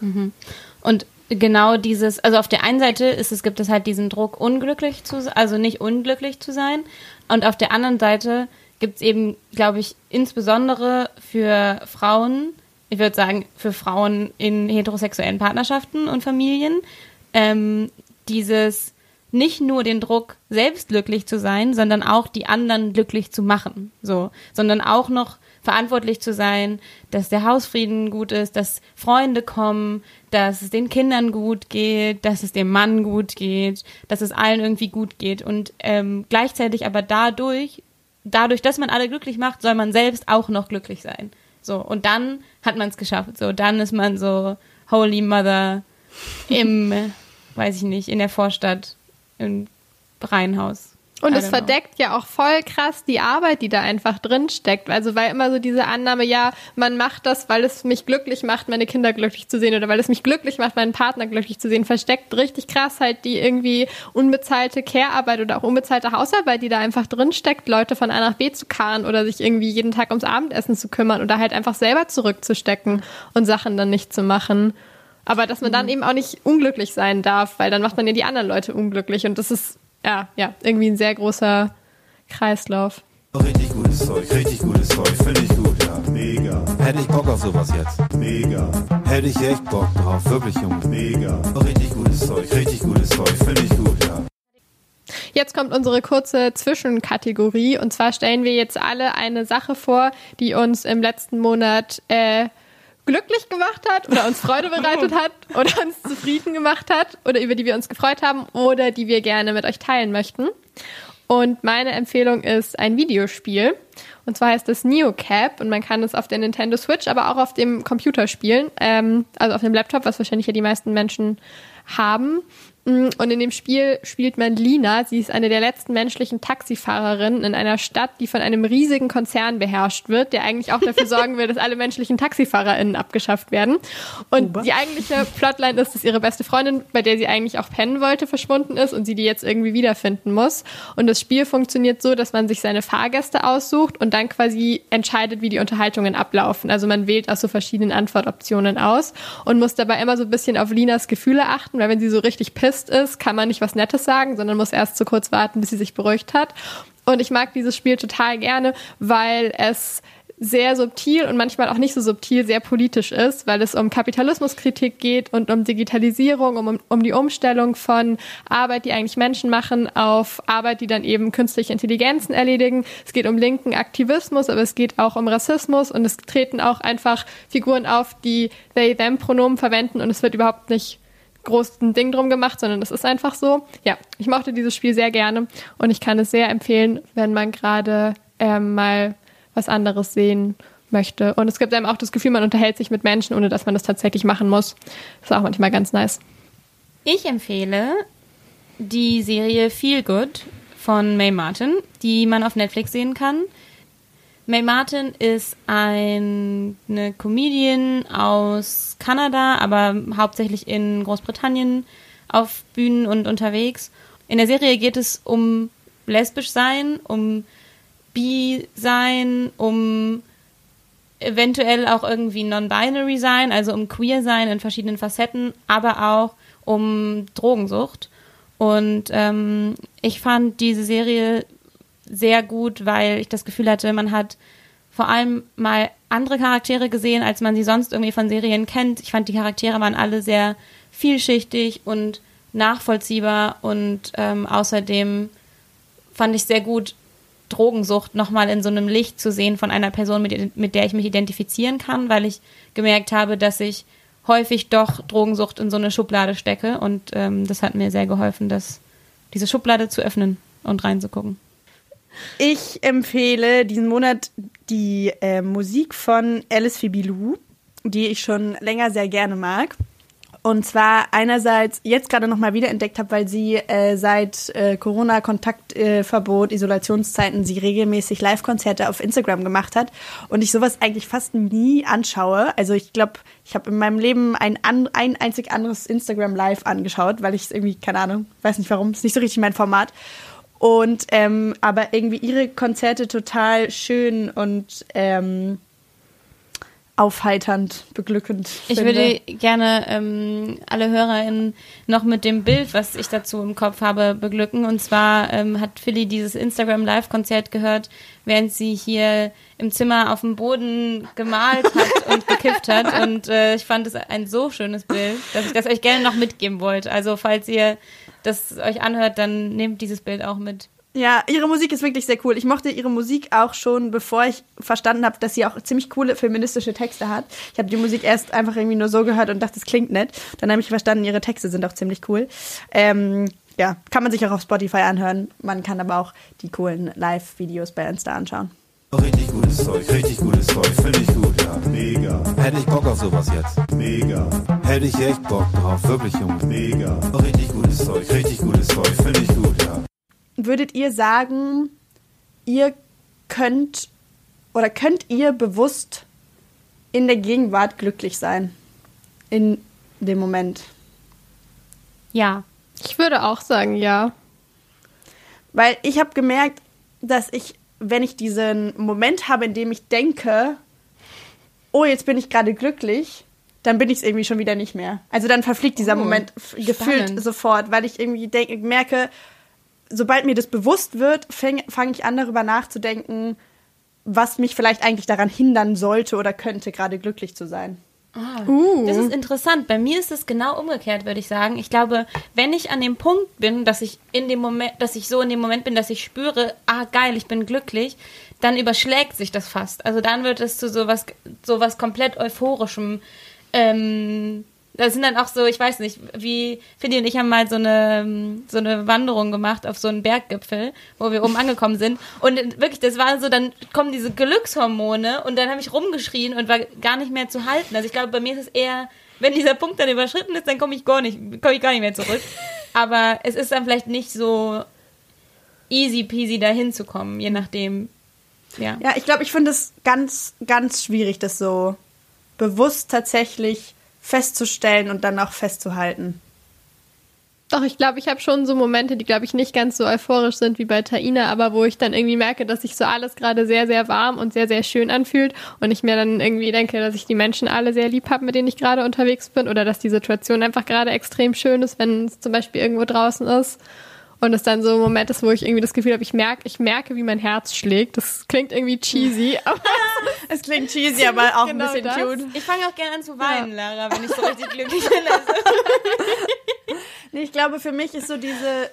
Und genau dieses, also auf der einen Seite ist es, gibt es halt diesen Druck, unglücklich zu sein, also nicht unglücklich zu sein. Und auf der anderen Seite gibt es eben, glaube ich, insbesondere für Frauen, ich würde sagen, für Frauen in heterosexuellen Partnerschaften und Familien, ähm, dieses nicht nur den Druck, selbst glücklich zu sein, sondern auch die anderen glücklich zu machen. So, sondern auch noch verantwortlich zu sein, dass der Hausfrieden gut ist, dass Freunde kommen, dass es den Kindern gut geht, dass es dem Mann gut geht, dass es allen irgendwie gut geht und ähm, gleichzeitig aber dadurch, dadurch, dass man alle glücklich macht, soll man selbst auch noch glücklich sein. So und dann hat man es geschafft. So dann ist man so Holy Mother im, weiß ich nicht, in der Vorstadt im Reihenhaus. Und es don't know. verdeckt ja auch voll krass die Arbeit, die da einfach drin steckt. Also weil immer so diese Annahme, ja, man macht das, weil es mich glücklich macht, meine Kinder glücklich zu sehen oder weil es mich glücklich macht, meinen Partner glücklich zu sehen, versteckt richtig krass halt die irgendwie unbezahlte Care-Arbeit oder auch unbezahlte Hausarbeit, die da einfach drin steckt, Leute von A nach B zu karren oder sich irgendwie jeden Tag ums Abendessen zu kümmern oder halt einfach selber zurückzustecken und Sachen dann nicht zu machen. Aber dass man dann eben auch nicht unglücklich sein darf, weil dann macht man ja die anderen Leute unglücklich und das ist ja, ja, irgendwie ein sehr großer Kreislauf. Richtig gutes Zeug, richtig gutes Zeug, finde ich gut, ja. Mega. Hätte ich Bock auf sowas jetzt. Mega. Hätte ich echt Bock drauf, wirklich, Junge. Mega. Richtig gutes Zeug, richtig gutes Zeug, finde ich gut, ja. Jetzt kommt unsere kurze Zwischenkategorie und zwar stellen wir jetzt alle eine Sache vor, die uns im letzten Monat äh, glücklich gemacht hat oder uns Freude bereitet hat oder uns zufrieden gemacht hat oder über die wir uns gefreut haben oder die wir gerne mit euch teilen möchten. Und meine Empfehlung ist ein Videospiel. Und zwar heißt es Neocap und man kann es auf der Nintendo Switch, aber auch auf dem Computer spielen. Ähm, also auf dem Laptop, was wahrscheinlich ja die meisten Menschen haben. Mm, Und in dem Spiel spielt man Lina. Sie ist eine der letzten menschlichen Taxifahrerinnen in einer Stadt, die von einem riesigen Konzern beherrscht wird, der eigentlich auch dafür sorgen will, dass alle menschlichen TaxifahrerInnen abgeschafft werden. Und die eigentliche Plotline ist, dass ihre beste Freundin, bei der sie eigentlich auch pennen wollte, verschwunden ist und sie die jetzt irgendwie wiederfinden muss. Und das Spiel funktioniert so, dass man sich seine Fahrgäste aussucht und dann quasi entscheidet, wie die Unterhaltungen ablaufen. Also man wählt aus so verschiedenen Antwortoptionen aus und muss dabei immer so ein bisschen auf Linas Gefühle achten, weil wenn sie so richtig pisst ist, kann man nicht was Nettes sagen, sondern muss erst so kurz warten, bis sie sich beruhigt hat. Und ich mag dieses Spiel total gerne, weil es sehr subtil und manchmal auch nicht so subtil sehr politisch ist, weil es um Kapitalismuskritik geht und um Digitalisierung, um, um die Umstellung von Arbeit, die eigentlich Menschen machen, auf Arbeit, die dann eben künstliche Intelligenzen erledigen. Es geht um linken Aktivismus, aber es geht auch um Rassismus und es treten auch einfach Figuren auf, die they-them-Pronomen verwenden und es wird überhaupt nicht groß Ding drum gemacht, sondern es ist einfach so. Ja, ich mochte dieses Spiel sehr gerne und ich kann es sehr empfehlen, wenn man gerade ähm, mal was anderes sehen möchte. Und es gibt einem auch das Gefühl, man unterhält sich mit Menschen, ohne dass man das tatsächlich machen muss. Das ist auch manchmal ganz nice. Ich empfehle die Serie Feel Good von May Martin, die man auf Netflix sehen kann. May Martin ist ein, eine Comedian aus Kanada, aber hauptsächlich in Großbritannien auf Bühnen und unterwegs. In der Serie geht es um lesbisch sein, um bi sein, um eventuell auch irgendwie non-binary sein, also um queer sein in verschiedenen Facetten, aber auch um Drogensucht. Und ähm, ich fand diese Serie sehr gut, weil ich das Gefühl hatte, man hat vor allem mal andere Charaktere gesehen, als man sie sonst irgendwie von Serien kennt. Ich fand, die Charaktere waren alle sehr vielschichtig und nachvollziehbar und ähm, außerdem fand ich sehr gut, Drogensucht nochmal in so einem Licht zu sehen von einer Person, mit, mit der ich mich identifizieren kann, weil ich gemerkt habe, dass ich häufig doch Drogensucht in so eine Schublade stecke und ähm, das hat mir sehr geholfen, das, diese Schublade zu öffnen und reinzugucken. Ich empfehle diesen Monat die äh, Musik von Alice Fibilou, die ich schon länger sehr gerne mag. Und zwar einerseits jetzt gerade nochmal wiederentdeckt habe, weil sie äh, seit äh, Corona-Kontaktverbot, Isolationszeiten, sie regelmäßig Live-Konzerte auf Instagram gemacht hat und ich sowas eigentlich fast nie anschaue. Also ich glaube, ich habe in meinem Leben ein, an, ein einzig anderes Instagram Live angeschaut, weil ich es irgendwie, keine Ahnung, weiß nicht warum, ist nicht so richtig mein Format. Und ähm, aber irgendwie ihre Konzerte total schön und ähm, aufheiternd, beglückend. Ich finde. würde gerne ähm, alle HörerInnen noch mit dem Bild, was ich dazu im Kopf habe, beglücken. Und zwar ähm, hat Philly dieses Instagram Live-Konzert gehört, während sie hier im Zimmer auf dem Boden gemalt hat und gekifft hat. Und äh, ich fand es ein so schönes Bild, dass ich das euch gerne noch mitgeben wollte. Also falls ihr das euch anhört, dann nehmt dieses Bild auch mit. Ja, ihre Musik ist wirklich sehr cool. Ich mochte ihre Musik auch schon, bevor ich verstanden habe, dass sie auch ziemlich coole feministische Texte hat. Ich habe die Musik erst einfach irgendwie nur so gehört und dachte, es klingt nett. Dann habe ich verstanden, ihre Texte sind auch ziemlich cool. Ähm, ja, kann man sich auch auf Spotify anhören. Man kann aber auch die coolen Live-Videos bei Insta anschauen. Richtig gutes Zeug, richtig gutes Zeug, finde ich gut, ja. Mega. Hätte ich Bock auf sowas jetzt. Mega. Hätte ich echt Bock drauf, wirklich, Junge. Mega. Richtig gutes Zeug, richtig gutes Zeug, finde ich gut, ja. Würdet ihr sagen, ihr könnt oder könnt ihr bewusst in der Gegenwart glücklich sein? In dem Moment? Ja. Ich würde auch sagen, ja. Weil ich habe gemerkt, dass ich, wenn ich diesen Moment habe, in dem ich denke, oh, jetzt bin ich gerade glücklich, dann bin ich es irgendwie schon wieder nicht mehr. Also dann verfliegt dieser Oh, Moment gefühlt sofort, weil ich irgendwie denk, merke, sobald mir das bewusst wird, fange ich an darüber nachzudenken, was mich vielleicht eigentlich daran hindern sollte oder könnte, gerade glücklich zu sein. Das ist interessant. Bei mir ist es genau umgekehrt, würde ich sagen. Ich glaube, wenn ich an dem Punkt bin, dass ich in dem Moment, dass ich so in dem Moment bin, dass ich spüre, ah geil, ich bin glücklich, dann überschlägt sich das fast. Also dann wird es zu sowas, sowas komplett euphorischem. Ähm, da sind dann auch so, ich weiß nicht, wie Fiddy und ich haben mal so eine so eine Wanderung gemacht auf so einen Berggipfel, wo wir oben angekommen sind und wirklich, das war so, dann kommen diese Glückshormone und dann habe ich rumgeschrien und war gar nicht mehr zu halten. Also ich glaube, bei mir ist es eher, wenn dieser Punkt dann überschritten ist, dann komme ich gar nicht, komme ich gar nicht mehr zurück. aber es ist dann vielleicht nicht so easy peasy dahin zu kommen, je nachdem. Ja. Ja, ich glaube, ich finde es ganz, ganz schwierig, das so bewusst tatsächlich festzustellen und dann auch festzuhalten. Doch, ich glaube, ich habe schon so Momente, die, glaube ich, nicht ganz so euphorisch sind wie bei Taina, aber wo ich dann irgendwie merke, dass sich so alles gerade sehr, sehr warm und sehr, sehr schön anfühlt und ich mir dann irgendwie denke, dass ich die Menschen alle sehr lieb habe, mit denen ich gerade unterwegs bin oder dass die Situation einfach gerade extrem schön ist, wenn es zum Beispiel irgendwo draußen ist. Und es dann so ein Moment ist, wo ich irgendwie das Gefühl habe, ich merke, ich merke, wie mein Herz schlägt. Das klingt irgendwie cheesy, aber Es klingt cheesy, aber auch Genau ein bisschen das. cute. Ich fange auch gerne an zu weinen, Lara, wenn ich so richtig glücklich bin. Also. Nee, ich glaube, für mich ist so diese,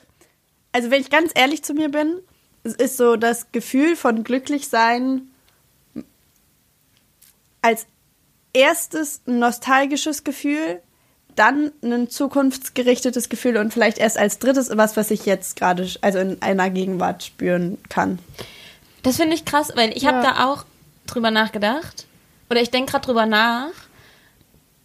also wenn ich ganz ehrlich zu mir bin, ist so das Gefühl von Glücklichsein als erstes ein nostalgisches Gefühl, dann ein zukunftsgerichtetes Gefühl und vielleicht erst als drittes was, was ich jetzt gerade, also in einer Gegenwart spüren kann. Das finde ich krass, weil ich habe Ja. da auch drüber nachgedacht. Oder ich denke gerade drüber nach.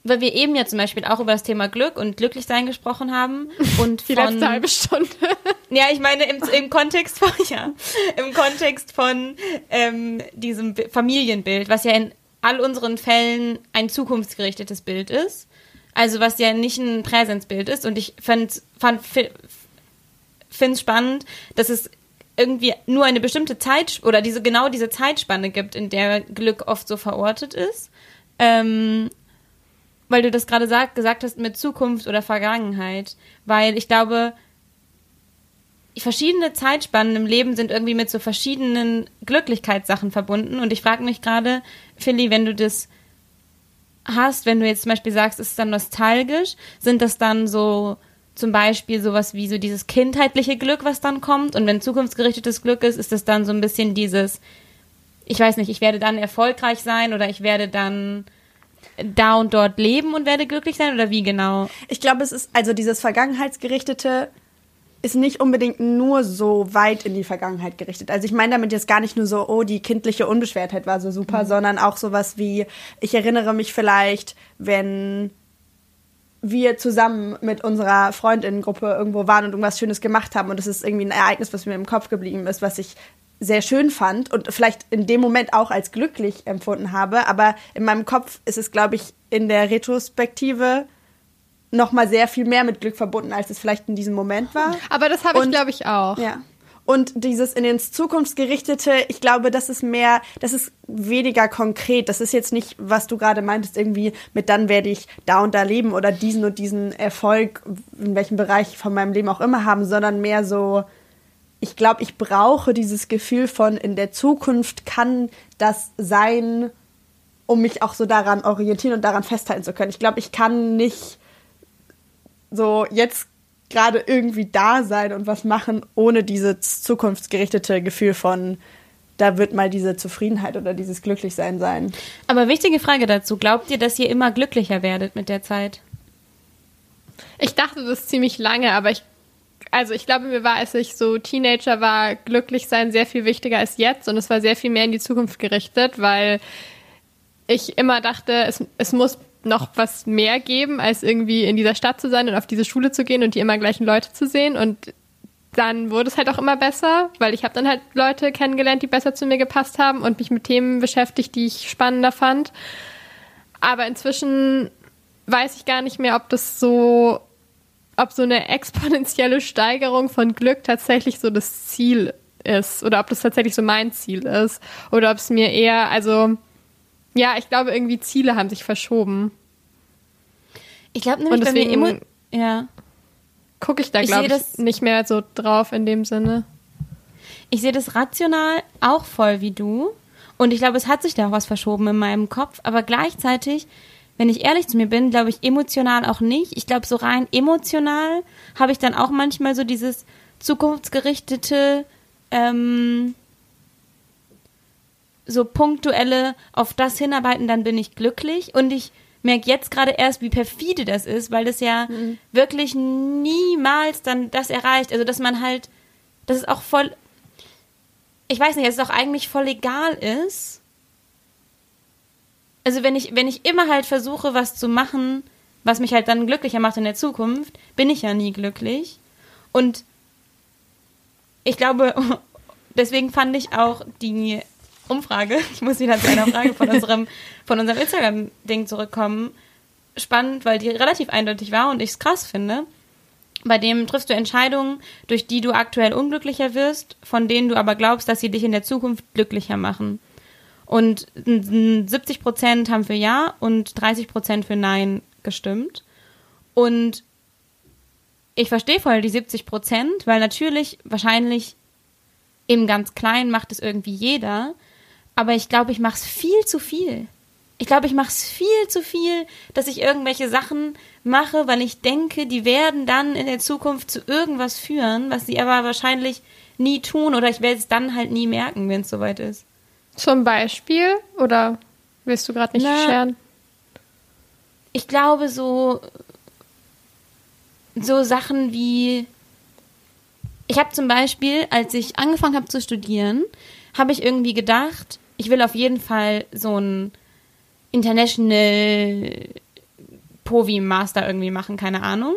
Weil wir eben ja zum Beispiel auch über das Thema Glück und Glücklichsein gesprochen haben. Und die von, letzte halbe Stunde. Ja, ich meine im, im Kontext von, ja, im Kontext von ähm, diesem Bi- Familienbild, was ja in all unseren Fällen ein zukunftsgerichtetes Bild ist. Also was ja nicht ein Präsenzbild ist. Und ich finde es spannend, dass es irgendwie nur eine bestimmte Zeit oder diese genau diese Zeitspanne gibt, in der Glück oft so verortet ist. Ähm, weil du das gerade sag, gesagt hast mit Zukunft oder Vergangenheit. Weil ich glaube, verschiedene Zeitspannen im Leben sind irgendwie mit so verschiedenen Glücklichkeitssachen verbunden. Und ich frage mich gerade, Philly, wenn du das hast, wenn du jetzt zum Beispiel sagst, ist es dann nostalgisch, sind das dann so zum Beispiel sowas wie so dieses kindheitliche Glück, was dann kommt? Und wenn zukunftsgerichtetes Glück ist, ist das dann so ein bisschen dieses, ich weiß nicht, ich werde dann erfolgreich sein oder ich werde dann da und dort leben und werde glücklich sein oder wie genau? Ich glaube, es ist, also dieses Vergangenheitsgerichtete ist nicht unbedingt nur so weit in die Vergangenheit gerichtet. Also ich meine damit jetzt gar nicht nur so, oh, die kindliche Unbeschwertheit war so super, sondern auch sowas wie, ich erinnere mich vielleicht, wenn wir zusammen mit unserer Freundinnengruppe irgendwo waren und irgendwas Schönes gemacht haben und es ist irgendwie ein Ereignis, was mir im Kopf geblieben ist, was ich sehr schön fand und vielleicht in dem Moment auch als glücklich empfunden habe, aber in meinem Kopf ist es, glaube ich, in der Retrospektive noch mal sehr viel mehr mit Glück verbunden, als es vielleicht in diesem Moment war. Aber das habe ich, glaube ich, auch. Ja. Und dieses in ins Zukunftsgerichtete, ich glaube, das ist mehr, das ist weniger konkret. Das ist jetzt nicht, was du gerade meintest, irgendwie mit dann werde ich da und da leben oder diesen und diesen Erfolg, in welchem Bereich von meinem Leben auch immer haben, sondern mehr so, ich glaube, ich brauche dieses Gefühl von in der Zukunft kann das sein, um mich auch so daran orientieren und daran festhalten zu können. Ich glaube, ich kann nicht so jetzt gerade irgendwie da sein und was machen, ohne dieses zukunftsgerichtete Gefühl von, da wird mal diese Zufriedenheit oder dieses Glücklichsein sein. Aber wichtige Frage dazu. Glaubt ihr, dass ihr immer glücklicher werdet mit der Zeit? Ich dachte das ziemlich lange, aber ich, also ich glaube, mir war, als ich so Teenager war, glücklich sein sehr viel wichtiger als jetzt und es war sehr viel mehr in die Zukunft gerichtet, weil ich immer dachte, es, es muss noch was mehr geben, als irgendwie in dieser Stadt zu sein und auf diese Schule zu gehen und die immer gleichen Leute zu sehen und dann wurde es halt auch immer besser, weil ich habe dann halt Leute kennengelernt, die besser zu mir gepasst haben und mich mit Themen beschäftigt, die ich spannender fand. Aber inzwischen weiß ich gar nicht mehr, ob das so, ob so eine exponentielle Steigerung von Glück tatsächlich so das Ziel ist oder ob das tatsächlich so mein Ziel ist oder ob es mir eher, also ja, ich glaube irgendwie Ziele haben sich verschoben. Ich glaube nämlich, Und bei mir deswegen- immer. Ja. Gucke ich da Ich glaube ich das- nicht mehr so drauf in dem Sinne. Ich sehe das rational auch voll wie du. Und ich glaube, es hat sich da auch was verschoben in meinem Kopf. Aber gleichzeitig, wenn ich ehrlich zu mir bin, glaube ich emotional auch nicht. Ich glaube, so rein emotional habe ich dann auch manchmal so dieses zukunftsgerichtete, ähm, so punktuelle auf das hinarbeiten, dann bin ich glücklich. Und ich merke jetzt gerade erst, wie perfide das ist, weil das ja wirklich niemals dann das erreicht. Also, dass man halt, dass es auch voll, ich weiß nicht, dass es auch eigentlich voll egal ist. Also, wenn ich, wenn ich immer halt versuche, was zu machen, was mich halt dann glücklicher macht in der Zukunft, bin ich ja nie glücklich. Und ich glaube, deswegen fand ich auch die Umfrage, ich muss wieder zu einer Frage von unserem, von unserem Instagram-Ding zurückkommen, spannend, weil die relativ eindeutig war und ich es krass finde. Bei dem triffst du Entscheidungen, durch die du aktuell unglücklicher wirst, von denen du aber glaubst, dass sie dich in der Zukunft glücklicher machen. Und 70 Prozent haben für Ja und 30 Prozent für Nein gestimmt. Und ich verstehe voll die 70 Prozent, weil natürlich wahrscheinlich im ganz Kleinen macht es irgendwie jeder. Aber ich glaube, ich mache es viel zu viel. Ich glaube, ich mache es viel zu viel, dass ich irgendwelche Sachen mache, weil ich denke, die werden dann in der Zukunft zu irgendwas führen, was sie aber wahrscheinlich nie tun oder ich werde es dann halt nie merken, wenn es soweit ist. Zum Beispiel? Oder willst du gerade nicht Na, scheren? Ich glaube, so, so Sachen wie. Ich habe zum Beispiel, als ich angefangen habe zu studieren, habe ich irgendwie gedacht, ich will auf jeden Fall so ein International Povi Master irgendwie machen, keine Ahnung.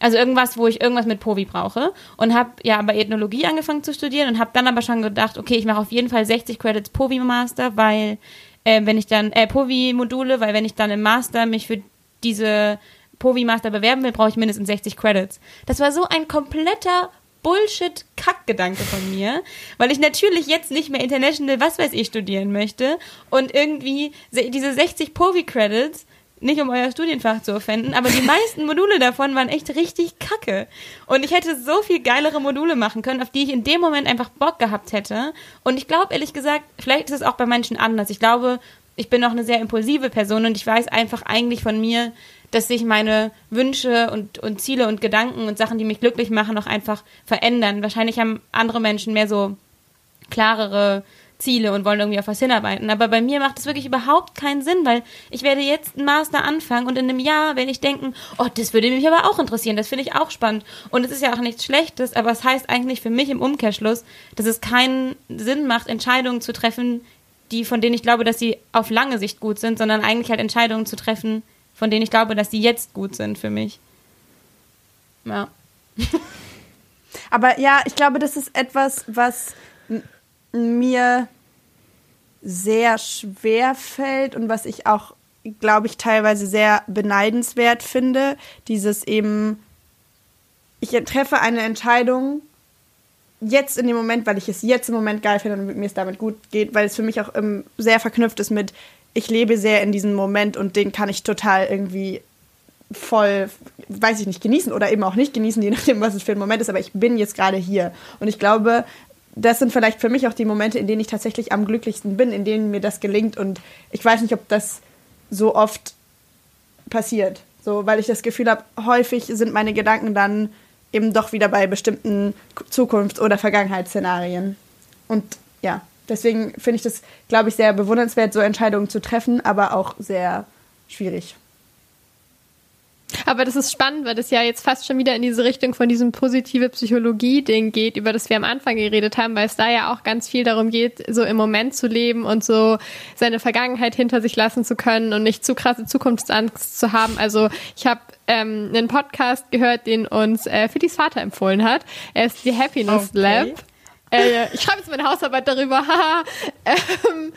Also irgendwas, wo ich irgendwas mit Povi brauche. Und habe ja aber Ethnologie angefangen zu studieren und habe dann aber schon gedacht, okay, ich mache auf jeden Fall 60 Credits Povi Master, weil äh, wenn ich dann, äh, Povi Module, weil wenn ich dann im Master mich für diese Povi Master bewerben will, brauche ich mindestens 60 Credits. Das war so ein kompletter Bullshit-Kackgedanke von mir, weil ich natürlich jetzt nicht mehr International, was weiß ich, studieren möchte und irgendwie se- diese 60 Povi-Credits, nicht um euer Studienfach zu offenden, aber die meisten Module davon waren echt richtig kacke. Und ich hätte so viel geilere Module machen können, auf die ich in dem Moment einfach Bock gehabt hätte. Und ich glaube, ehrlich gesagt, vielleicht ist es auch bei Menschen anders. Ich glaube, ich bin auch eine sehr impulsive Person und ich weiß einfach eigentlich von mir, dass sich meine Wünsche und, und Ziele und Gedanken und Sachen, die mich glücklich machen, auch einfach verändern. Wahrscheinlich haben andere Menschen mehr so klarere Ziele und wollen irgendwie auf was hinarbeiten. Aber bei mir macht es wirklich überhaupt keinen Sinn, weil ich werde jetzt einen Master anfangen und in einem Jahr werde ich denken, oh, das würde mich aber auch interessieren, das finde ich auch spannend. Und es ist ja auch nichts Schlechtes, aber es heißt eigentlich für mich im Umkehrschluss, dass es keinen Sinn macht, Entscheidungen zu treffen, die, von denen ich glaube, dass sie auf lange Sicht gut sind, sondern eigentlich halt Entscheidungen zu treffen, von denen ich glaube, dass sie jetzt gut sind für mich. Ja. Aber ja, ich glaube, das ist etwas, was mir sehr schwer fällt und was ich auch, glaube ich, teilweise sehr beneidenswert finde. Dieses eben, ich treffe eine Entscheidung jetzt in dem Moment, weil ich es jetzt im Moment geil finde und mir es damit gut geht, weil es für mich auch ähm, sehr verknüpft ist mit, ich lebe sehr in diesem Moment und den kann ich total irgendwie voll, weiß ich nicht, genießen oder eben auch nicht genießen, je nachdem, was es für ein Moment ist, aber ich bin jetzt gerade hier. Und ich glaube, das sind vielleicht für mich auch die Momente, in denen ich tatsächlich am glücklichsten bin, in denen mir das gelingt. Und ich weiß nicht, ob das so oft passiert. So, weil ich das Gefühl habe, häufig sind meine Gedanken dann eben doch wieder bei bestimmten Zukunfts- oder Vergangenheitsszenarien. Und ja, deswegen finde ich das, glaube ich, sehr bewundernswert, so Entscheidungen zu treffen, aber auch sehr schwierig. Aber das ist spannend, weil das ja jetzt fast schon wieder in diese Richtung von diesem positive Psychologie-Ding geht, über das wir am Anfang geredet haben, weil es da ja auch ganz viel darum geht, so im Moment zu leben und so seine Vergangenheit hinter sich lassen zu können und nicht zu krasse Zukunftsangst zu haben. Also ich habe ähm, einen Podcast gehört, den uns äh, Phillys Vater empfohlen hat. Er ist die Happiness Okay. Lab. Äh, ich schreibe jetzt meine Hausarbeit darüber. haha. ähm,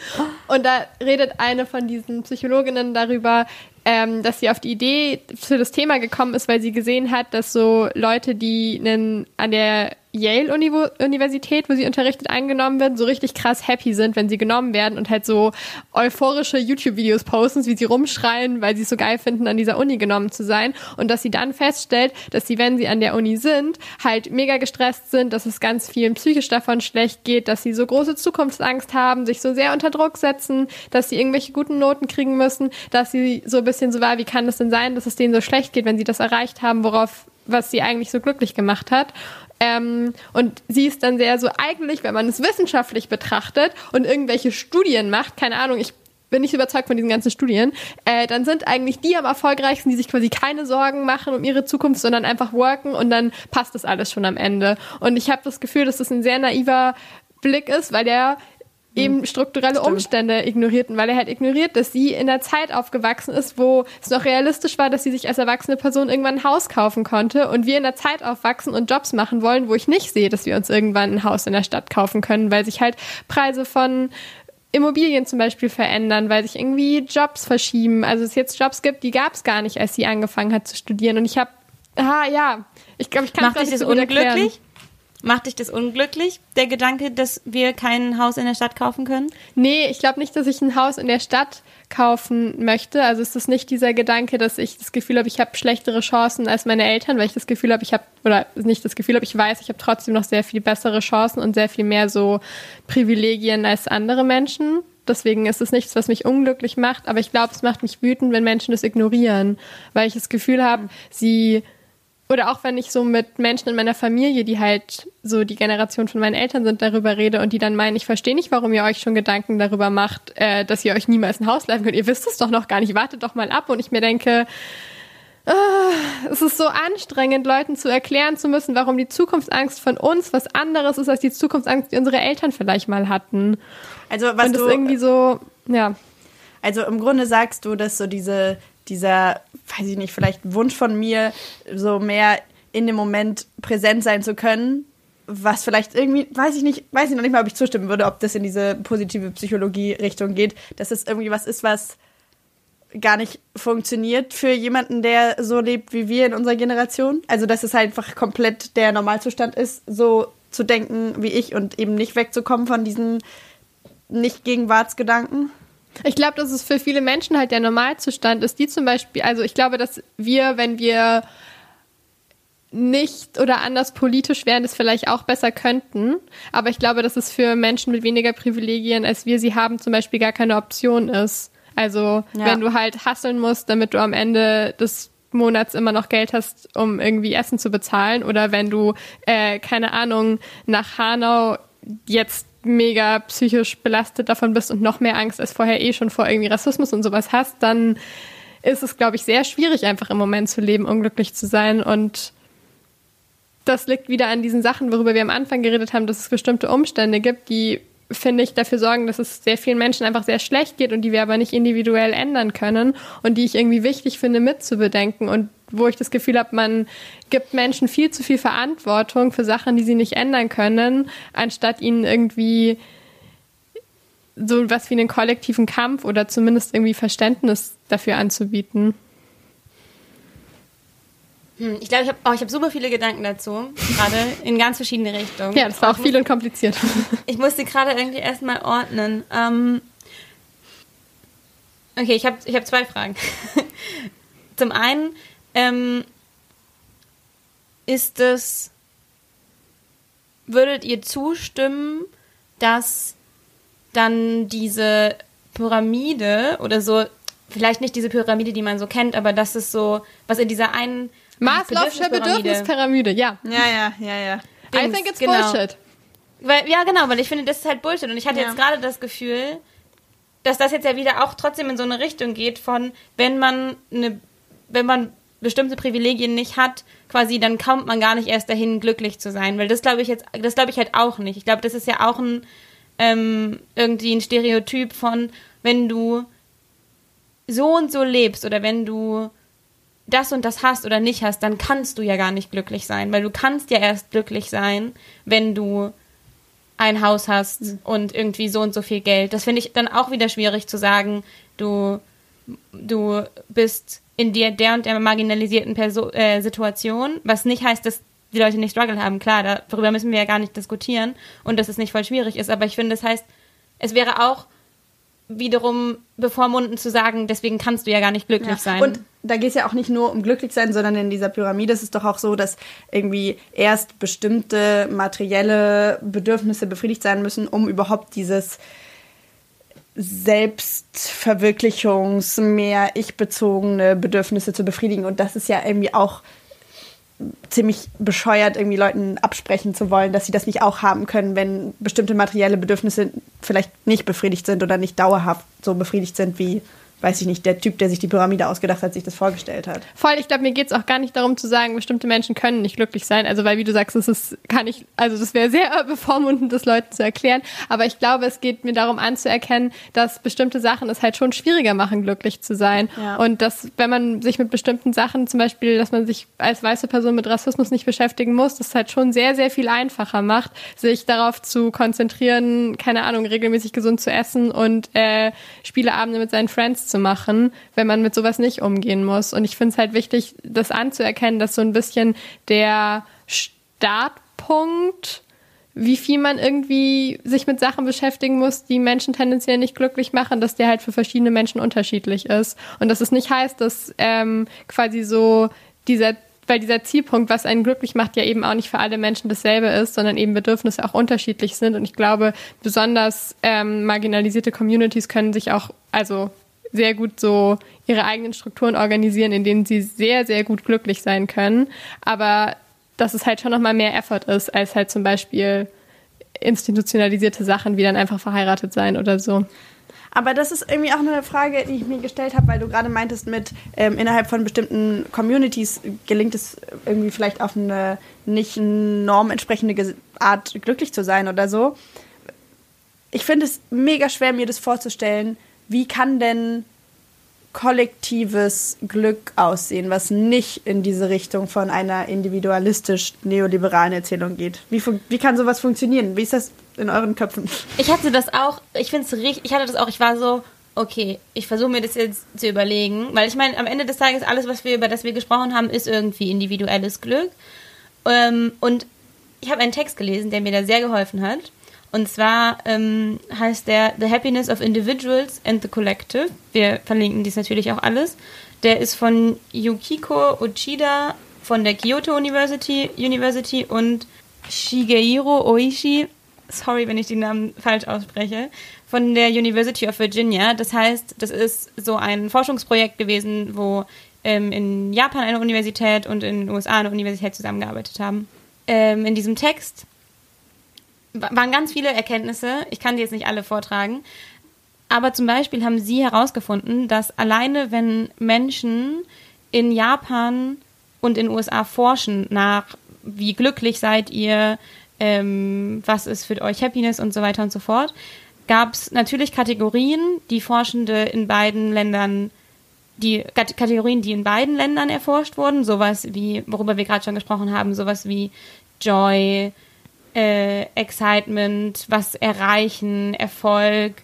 und da redet eine von diesen Psychologinnen darüber, ähm, dass sie auf die Idee für das Thema gekommen ist, weil sie gesehen hat, dass so Leute, die einen, an der Yale-Universität, wo sie unterrichtet, eingenommen werden, so richtig krass happy sind, wenn sie genommen werden und halt so euphorische YouTube-Videos posten, wie sie rumschreien, weil sie es so geil finden, an dieser Uni genommen zu sein. Und dass sie dann feststellt, dass sie, wenn sie an der Uni sind, halt mega gestresst sind, dass es ganz vielen psychisch davon schlecht geht, dass sie so große Zukunftsangst haben, sich so sehr unter Druck setzen, dass sie irgendwelche guten Noten kriegen müssen, dass sie so ein bisschen so war, wie kann es denn sein, dass es denen so schlecht geht, wenn sie das erreicht haben, worauf, was sie eigentlich so glücklich gemacht hat. Ähm, und sie ist dann sehr so eigentlich, wenn man es wissenschaftlich betrachtet und irgendwelche Studien macht, keine Ahnung, ich bin nicht überzeugt von diesen ganzen Studien, äh, dann sind eigentlich die am erfolgreichsten, die sich quasi keine Sorgen machen um ihre Zukunft, sondern einfach worken und dann passt das alles schon am Ende. Und ich habe das Gefühl, dass das ein sehr naiver Blick ist, weil der eben strukturelle Umstände ignorierten, weil er halt ignoriert, dass sie in der Zeit aufgewachsen ist, wo es noch realistisch war, dass sie sich als erwachsene Person irgendwann ein Haus kaufen konnte und wir in der Zeit aufwachsen und Jobs machen wollen, wo ich nicht sehe, dass wir uns irgendwann ein Haus in der Stadt kaufen können, weil sich halt Preise von Immobilien zum Beispiel verändern, weil sich irgendwie Jobs verschieben. Also es jetzt Jobs gibt, die gab es gar nicht, als sie angefangen hat zu studieren. Und ich habe, ah ja, ich glaube, ich kann Macht dich nicht das so gut erklären. Macht dich das unglücklich, der Gedanke, dass wir kein Haus in der Stadt kaufen können? Nee, ich glaube nicht, dass ich ein Haus in der Stadt kaufen möchte. Also es ist nicht dieser Gedanke, dass ich das Gefühl habe, ich habe schlechtere Chancen als meine Eltern, weil ich das Gefühl habe, ich habe, oder nicht das Gefühl habe, ich weiß, ich habe trotzdem noch sehr viel bessere Chancen und sehr viel mehr so Privilegien als andere Menschen. Deswegen ist es nichts, was mich unglücklich macht, aber ich glaube, es macht mich wütend, wenn Menschen das ignorieren, weil ich das Gefühl habe, sie oder auch wenn ich so mit Menschen in meiner Familie, die halt so die Generation von meinen Eltern sind, darüber rede und die dann meinen, ich verstehe nicht, warum ihr euch schon Gedanken darüber macht, äh, dass ihr euch niemals ein Haus leisten könnt. Ihr wisst es doch noch gar nicht, wartet doch mal ab. Und ich mir denke, ah, es ist so anstrengend, Leuten zu erklären zu müssen, warum die Zukunftsangst von uns was anderes ist als die Zukunftsangst, die unsere Eltern vielleicht mal hatten. Also was und das du irgendwie so, ja. Also im Grunde sagst du, dass so diese, dieser, weiß ich nicht, vielleicht Wunsch von mir, so mehr in dem Moment präsent sein zu können, was vielleicht irgendwie, weiß ich nicht, weiß ich noch nicht mal, ob ich zustimmen würde, ob das in diese positive Psychologie-Richtung geht, dass es irgendwie was ist, was gar nicht funktioniert für jemanden, der so lebt wie wir in unserer Generation. Also dass es halt einfach komplett der Normalzustand ist, so zu denken wie ich und eben nicht wegzukommen von diesen Nicht-Gegenwartsgedanken. Ich glaube, dass es für viele Menschen halt der Normalzustand ist, die zum Beispiel, also ich glaube, dass wir, wenn wir nicht oder anders politisch wären, das vielleicht auch besser könnten. Aber ich glaube, dass es für Menschen mit weniger Privilegien, als wir sie haben, zum Beispiel gar keine Option ist. Also Ja. wenn du halt hasseln musst, damit du am Ende des Monats immer noch Geld hast, um irgendwie Essen zu bezahlen, oder wenn du, äh, keine Ahnung, nach Hanau jetzt mega psychisch belastet davon bist und noch mehr Angst als vorher eh schon vor irgendwie Rassismus und sowas hast, dann ist es, glaube ich, sehr schwierig, einfach im Moment zu leben, unglücklich zu sein. Und das liegt wieder an diesen Sachen, worüber wir am Anfang geredet haben, dass es bestimmte Umstände gibt, die, finde ich, dafür sorgen, dass es sehr vielen Menschen einfach sehr schlecht geht und die wir aber nicht individuell ändern können und die ich irgendwie wichtig finde, mitzubedenken und wo ich das Gefühl habe, man gibt Menschen viel zu viel Verantwortung für Sachen, die sie nicht ändern können, anstatt ihnen irgendwie so was wie einen kollektiven Kampf oder zumindest irgendwie Verständnis dafür anzubieten. Hm, ich glaube, ich habe oh, ich hab super viele Gedanken dazu, gerade in ganz verschiedene Richtungen. Ja, das war auch viel und kompliziert. Ich muss sie gerade irgendwie erstmal ordnen. Ähm, okay, ich habe ich hab zwei Fragen. Zum einen, ähm, ist es, würdet ihr zustimmen, dass dann diese Pyramide oder so, vielleicht nicht diese Pyramide, die man so kennt, aber das ist so, was in dieser einen Maslow'sche Bedürfnispyramide, ja. Ja, ja, ja, ja. I Dings, think it's genau. bullshit. Weil, ja, genau, weil ich finde, das ist halt Bullshit. Und ich hatte Ja. jetzt gerade das Gefühl, dass das jetzt ja wieder auch trotzdem in so eine Richtung geht von, wenn man eine, wenn man bestimmte Privilegien nicht hat, quasi, dann kommt man gar nicht erst dahin, glücklich zu sein. Weil das glaube ich jetzt, das glaube ich halt auch nicht. Ich glaube, das ist ja auch ein, ähm, irgendwie ein Stereotyp von, wenn du so und so lebst oder wenn du das und das hast oder nicht hast, dann kannst du ja gar nicht glücklich sein, weil du kannst ja erst glücklich sein, wenn du ein Haus hast und irgendwie so und so viel Geld. Das finde ich dann auch wieder schwierig zu sagen, du, du bist in der, der und der marginalisierten Perso äh, Situation, was nicht heißt, dass die Leute nicht Struggle haben. Klar, da, darüber müssen wir ja gar nicht diskutieren und dass es nicht voll schwierig ist, aber ich finde, das heißt, es wäre auch wiederum bevormunden zu sagen, deswegen kannst du ja gar nicht glücklich Ja. sein. Und da geht es ja auch nicht nur um glücklich sein, sondern in dieser Pyramide ist es doch auch so, dass irgendwie erst bestimmte materielle Bedürfnisse befriedigt sein müssen, um überhaupt dieses Selbstverwirklichungs-, mehr ich-bezogene Bedürfnisse zu befriedigen. Und das ist ja irgendwie auch ziemlich bescheuert, irgendwie Leuten absprechen zu wollen, dass sie das nicht auch haben können, wenn bestimmte materielle Bedürfnisse vielleicht nicht befriedigt sind oder nicht dauerhaft so befriedigt sind wie weiß ich nicht, der Typ, der sich die Pyramide ausgedacht hat, sich das vorgestellt hat. Voll, ich glaube, mir geht's auch gar nicht darum zu sagen, bestimmte Menschen können nicht glücklich sein. Also, weil, wie du sagst, das ist, kann ich, also das wäre sehr bevormundend, das Leuten zu erklären. Aber ich glaube, es geht mir darum anzuerkennen, dass bestimmte Sachen es halt schon schwieriger machen, glücklich zu sein. Ja. Und dass, wenn man sich mit bestimmten Sachen, zum Beispiel, dass man sich als weiße Person mit Rassismus nicht beschäftigen muss, das halt schon sehr, sehr viel einfacher macht, sich darauf zu konzentrieren, keine Ahnung, regelmäßig gesund zu essen und äh, Spieleabende mit seinen Friends zu machen, wenn man mit sowas nicht umgehen muss. Und ich finde es halt wichtig, das anzuerkennen, dass so ein bisschen der Startpunkt, wie viel man irgendwie sich mit Sachen beschäftigen muss, die Menschen tendenziell nicht glücklich machen, dass der halt für verschiedene Menschen unterschiedlich ist. Und dass es nicht heißt, dass ähm, quasi so dieser weil dieser Zielpunkt, was einen glücklich macht, ja eben auch nicht für alle Menschen dasselbe ist, sondern eben Bedürfnisse auch unterschiedlich sind. Und ich glaube, besonders ähm, marginalisierte Communities können sich auch, also sehr gut so ihre eigenen Strukturen organisieren, in denen sie sehr, sehr gut glücklich sein können. Aber dass es halt schon nochmal mehr Effort ist, als halt zum Beispiel institutionalisierte Sachen wie dann einfach verheiratet sein oder so. Aber das ist irgendwie auch eine Frage, die ich mir gestellt habe, weil du gerade meintest, mit ähm, innerhalb von bestimmten Communities gelingt es irgendwie vielleicht auf eine nicht normentsprechende Art glücklich zu sein oder so. Ich finde es mega schwer, mir das vorzustellen. Wie kann denn kollektives Glück aussehen, was nicht in diese Richtung von einer individualistisch neoliberalen Erzählung geht? Wie, wie kann sowas funktionieren? Wie ist das in euren Köpfen? Ich hatte das auch, ich finde es richtig, ich hatte das auch, ich war so, okay, ich versuche mir das jetzt zu überlegen, weil ich meine, am Ende des Tages, alles, was wir, über das wir gesprochen haben, ist irgendwie individuelles Glück. Ähm, und ich habe einen Text gelesen, der mir da sehr geholfen hat. Und zwar ähm, heißt der The Happiness of Individuals and the Collective. Wir verlinken dies natürlich auch alles. Der ist von Yukiko Uchida von der Kyoto University, University und Shigeiro Oishi, sorry, wenn ich die Namen falsch ausspreche, von der University of Virginia. Das heißt, das ist so ein Forschungsprojekt gewesen, wo ähm, in Japan eine Universität und in den USA eine Universität zusammengearbeitet haben. Ähm, in diesem Text waren ganz viele Erkenntnisse. Ich kann die jetzt nicht alle vortragen. Aber zum Beispiel haben sie herausgefunden, dass alleine wenn Menschen in Japan und in den USA forschen nach, wie glücklich seid ihr, ähm, was ist für euch Happiness und so weiter und so fort, gab es natürlich Kategorien, die Forschende in beiden Ländern, die Kat- Kategorien, die in beiden Ländern erforscht wurden, sowas wie, worüber wir gerade schon gesprochen haben, sowas wie Joy, äh, Excitement, was erreichen, Erfolg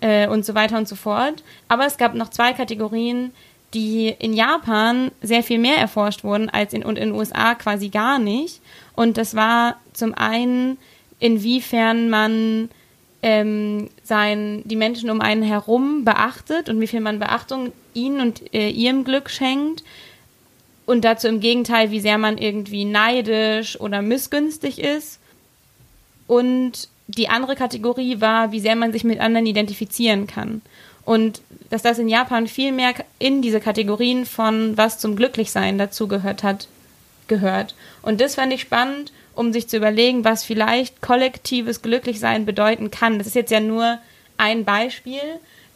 äh, und so weiter und so fort. Aber es gab noch zwei Kategorien, die in Japan sehr viel mehr erforscht wurden als in, und in den USA quasi gar nicht. Und das war zum einen, inwiefern man ähm, sein, die Menschen um einen herum beachtet und wie viel man Beachtung ihnen und äh, ihrem Glück schenkt. Und dazu im Gegenteil, wie sehr man irgendwie neidisch oder missgünstig ist. Und die andere Kategorie war, wie sehr man sich mit anderen identifizieren kann. Und dass das in Japan viel mehr in diese Kategorien von was zum Glücklichsein dazugehört hat, gehört. Und das fand ich spannend, um sich zu überlegen, was vielleicht kollektives Glücklichsein bedeuten kann. Das ist jetzt ja nur ein Beispiel.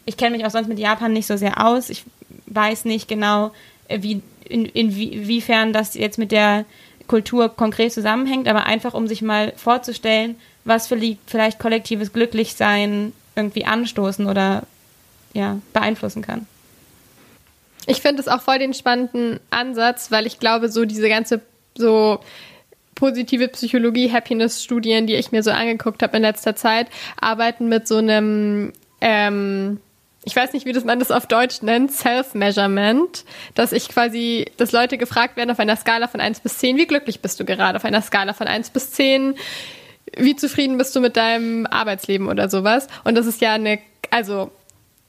Ich kenne mich auch sonst mit Japan nicht so sehr aus. Ich weiß nicht genau, wie, in, inwiefern das jetzt mit der Kultur konkret zusammenhängt, aber einfach um sich mal vorzustellen, was für vielleicht kollektives Glücklichsein irgendwie anstoßen oder ja, beeinflussen kann. Ich finde es auch voll den spannenden Ansatz, weil ich glaube, so diese ganze so positive Psychologie, Happiness-Studien, die ich mir so angeguckt habe in letzter Zeit, arbeiten mit so einem, ähm, ich weiß nicht, wie das man das auf Deutsch nennt, Self-Measurement, dass ich quasi, dass Leute gefragt werden auf einer Skala von 1 bis 10, wie glücklich bist du gerade? Auf einer Skala von 1 bis 10, wie zufrieden bist du mit deinem Arbeitsleben oder sowas? Und das ist ja eine, also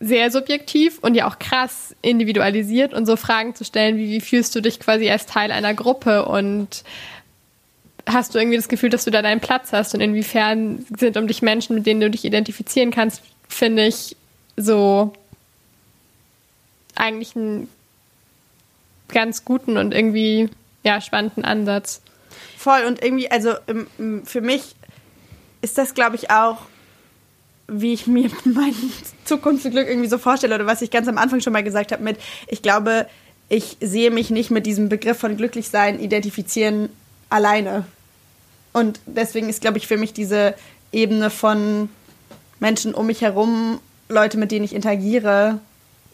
sehr subjektiv und ja auch krass individualisiert und so Fragen zu stellen, wie, wie fühlst du dich quasi als Teil einer Gruppe und hast du irgendwie das Gefühl, dass du da deinen Platz hast und inwiefern sind um dich Menschen, mit denen du dich identifizieren kannst, finde ich so eigentlich einen ganz guten und irgendwie ja spannenden Ansatz. Voll und irgendwie, also im, für mich ist das, glaube ich, auch wie ich mir mein Zukunftsglück irgendwie so vorstelle oder was ich ganz am Anfang schon mal gesagt habe mit, ich glaube, ich sehe mich nicht mit diesem Begriff von Glücklichsein identifizieren alleine. Und deswegen ist, glaube ich, für mich diese Ebene von Menschen um mich herum, Leute, mit denen ich interagiere,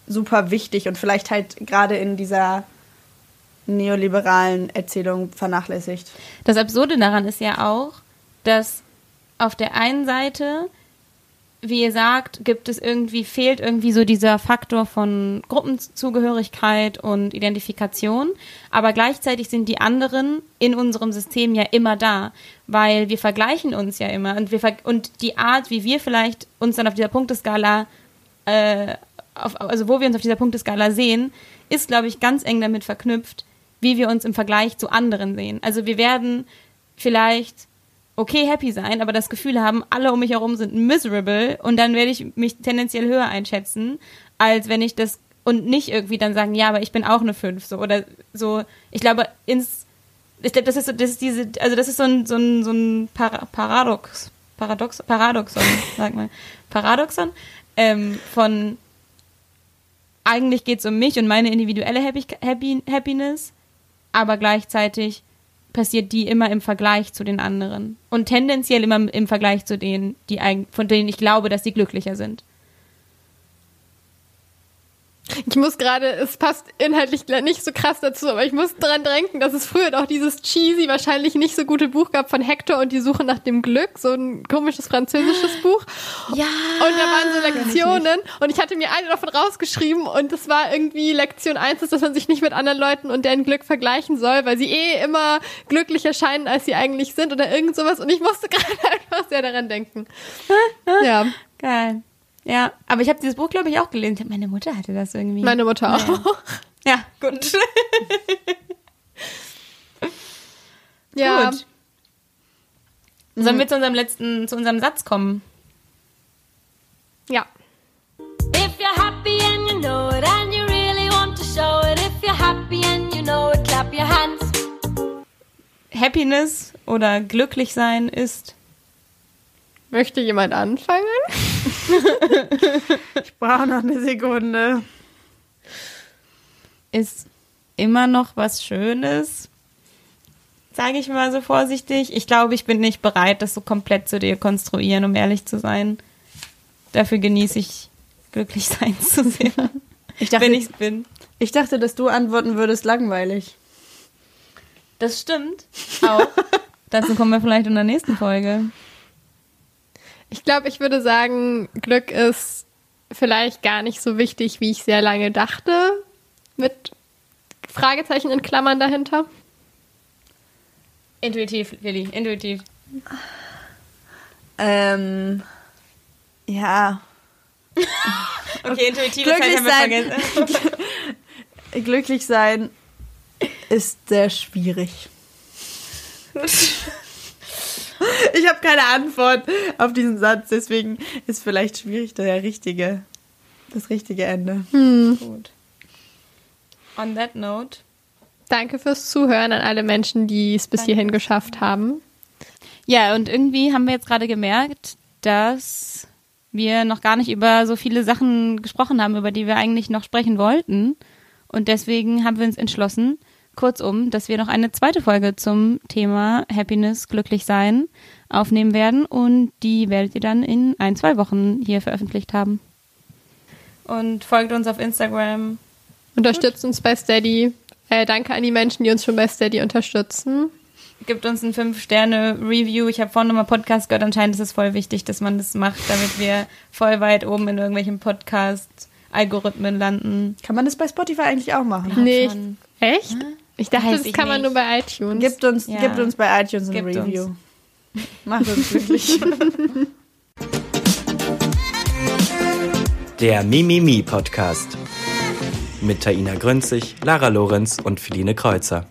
super wichtig und vielleicht halt gerade in dieser neoliberalen Erzählung vernachlässigt. Das Absurde daran ist ja auch, dass auf der einen Seite, wie ihr sagt, gibt es irgendwie, fehlt irgendwie so dieser Faktor von Gruppenzugehörigkeit und Identifikation, aber gleichzeitig sind die anderen in unserem System ja immer da, weil wir vergleichen uns ja immer und wir und die Art, wie wir vielleicht uns dann auf dieser Punkteskala äh, auf, also wo wir uns auf dieser Punkteskala sehen, ist, glaube ich, ganz eng damit verknüpft, wie wir uns im Vergleich zu anderen sehen. Also wir werden vielleicht okay happy sein, aber das Gefühl haben, alle um mich herum sind miserable und dann werde ich mich tendenziell höher einschätzen, als wenn ich das und nicht irgendwie dann sagen, ja, aber ich bin auch eine 5 so oder so. Ich glaube, ins ich glaube, das ist das ist diese, also das ist so ein, so ein, so ein Paradox, Paradox, Paradoxon, sag mal, Paradoxon ähm, von eigentlich geht es um mich und meine individuelle Happy, Happy, Happiness, aber gleichzeitig passiert die immer im Vergleich zu den anderen und tendenziell immer im Vergleich zu denen, die von denen ich glaube, dass sie glücklicher sind. Ich muss gerade, es passt inhaltlich nicht so krass dazu, aber ich muss dran denken, dass es früher auch dieses cheesy, wahrscheinlich nicht so gute Buch gab von Hector und die Suche nach dem Glück, so ein komisches französisches Buch. Ja. Und da waren so Lektionen und ich hatte mir eine davon rausgeschrieben und das war irgendwie Lektion 1 ist, dass man sich nicht mit anderen Leuten und deren Glück vergleichen soll, weil sie eh immer glücklicher scheinen, als sie eigentlich sind oder irgend sowas und ich musste gerade einfach sehr daran denken. ja. Geil. Ja, aber ich habe dieses Buch, glaube ich, auch gelesen. Meine Mutter hatte das irgendwie. Meine Mutter naja. auch. Ja, gut. ja. Gut. Sollen wir zu unserem letzten, zu unserem Satz kommen? Ja. If you're happy and you know it and you really want to show it, if you're happy and you know it, clap your hands. Happiness oder glücklich sein ist. Möchte jemand anfangen? ich brauche noch eine Sekunde. Ist immer noch was Schönes, sage ich mal so vorsichtig. Ich glaube, ich bin nicht bereit, das so komplett zu dekonstruieren, um ehrlich zu sein. Dafür genieße ich glücklich sein zu sehr. Ich dachte, wenn ich bin. Ich dachte, dass du antworten würdest langweilig. Das stimmt. Auch. Dazu kommen wir vielleicht in der nächsten Folge. Ich glaube, ich würde sagen, Glück ist vielleicht gar nicht so wichtig, wie ich sehr lange dachte. Mit Fragezeichen in Klammern dahinter. Intuitiv, Lilly, intuitiv. Ähm, ja. okay, intuitiv glücklich sein. glücklich sein ist sehr schwierig. Ich habe keine Antwort auf diesen Satz, deswegen ist vielleicht schwierig der richtige, das richtige Ende. Hm. Gut. On that note. Danke fürs Zuhören an alle Menschen, die es bis Danke. hierhin geschafft haben. Ja, und irgendwie haben wir jetzt gerade gemerkt, dass wir noch gar nicht über so viele Sachen gesprochen haben, über die wir eigentlich noch sprechen wollten. Und deswegen haben wir uns entschlossen, kurzum, dass wir noch eine zweite Folge zum Thema Happiness, glücklich sein aufnehmen werden und die werdet ihr dann in ein, zwei Wochen hier veröffentlicht haben. Und folgt uns auf Instagram. Unterstützt uns bei Steady. Äh, danke an die Menschen, die uns schon bei Steady unterstützen. Gibt uns ein 5-Sterne-Review. Ich habe vorhin nochmal Podcast gehört. Anscheinend ist es voll wichtig, dass man das macht, damit wir voll weit oben in irgendwelchen Podcast-Algorithmen landen. Kann man das bei Spotify eigentlich auch machen? Nee. Echt? Ja? Ich dachte, Weiß das kann man nur bei iTunes. Gibt uns, ja. gibt uns bei iTunes ein Review. Uns. Macht uns glücklich. Der Mimimi Podcast mit Taina Grünzig, Lara Lorenz und Feline Kreuzer.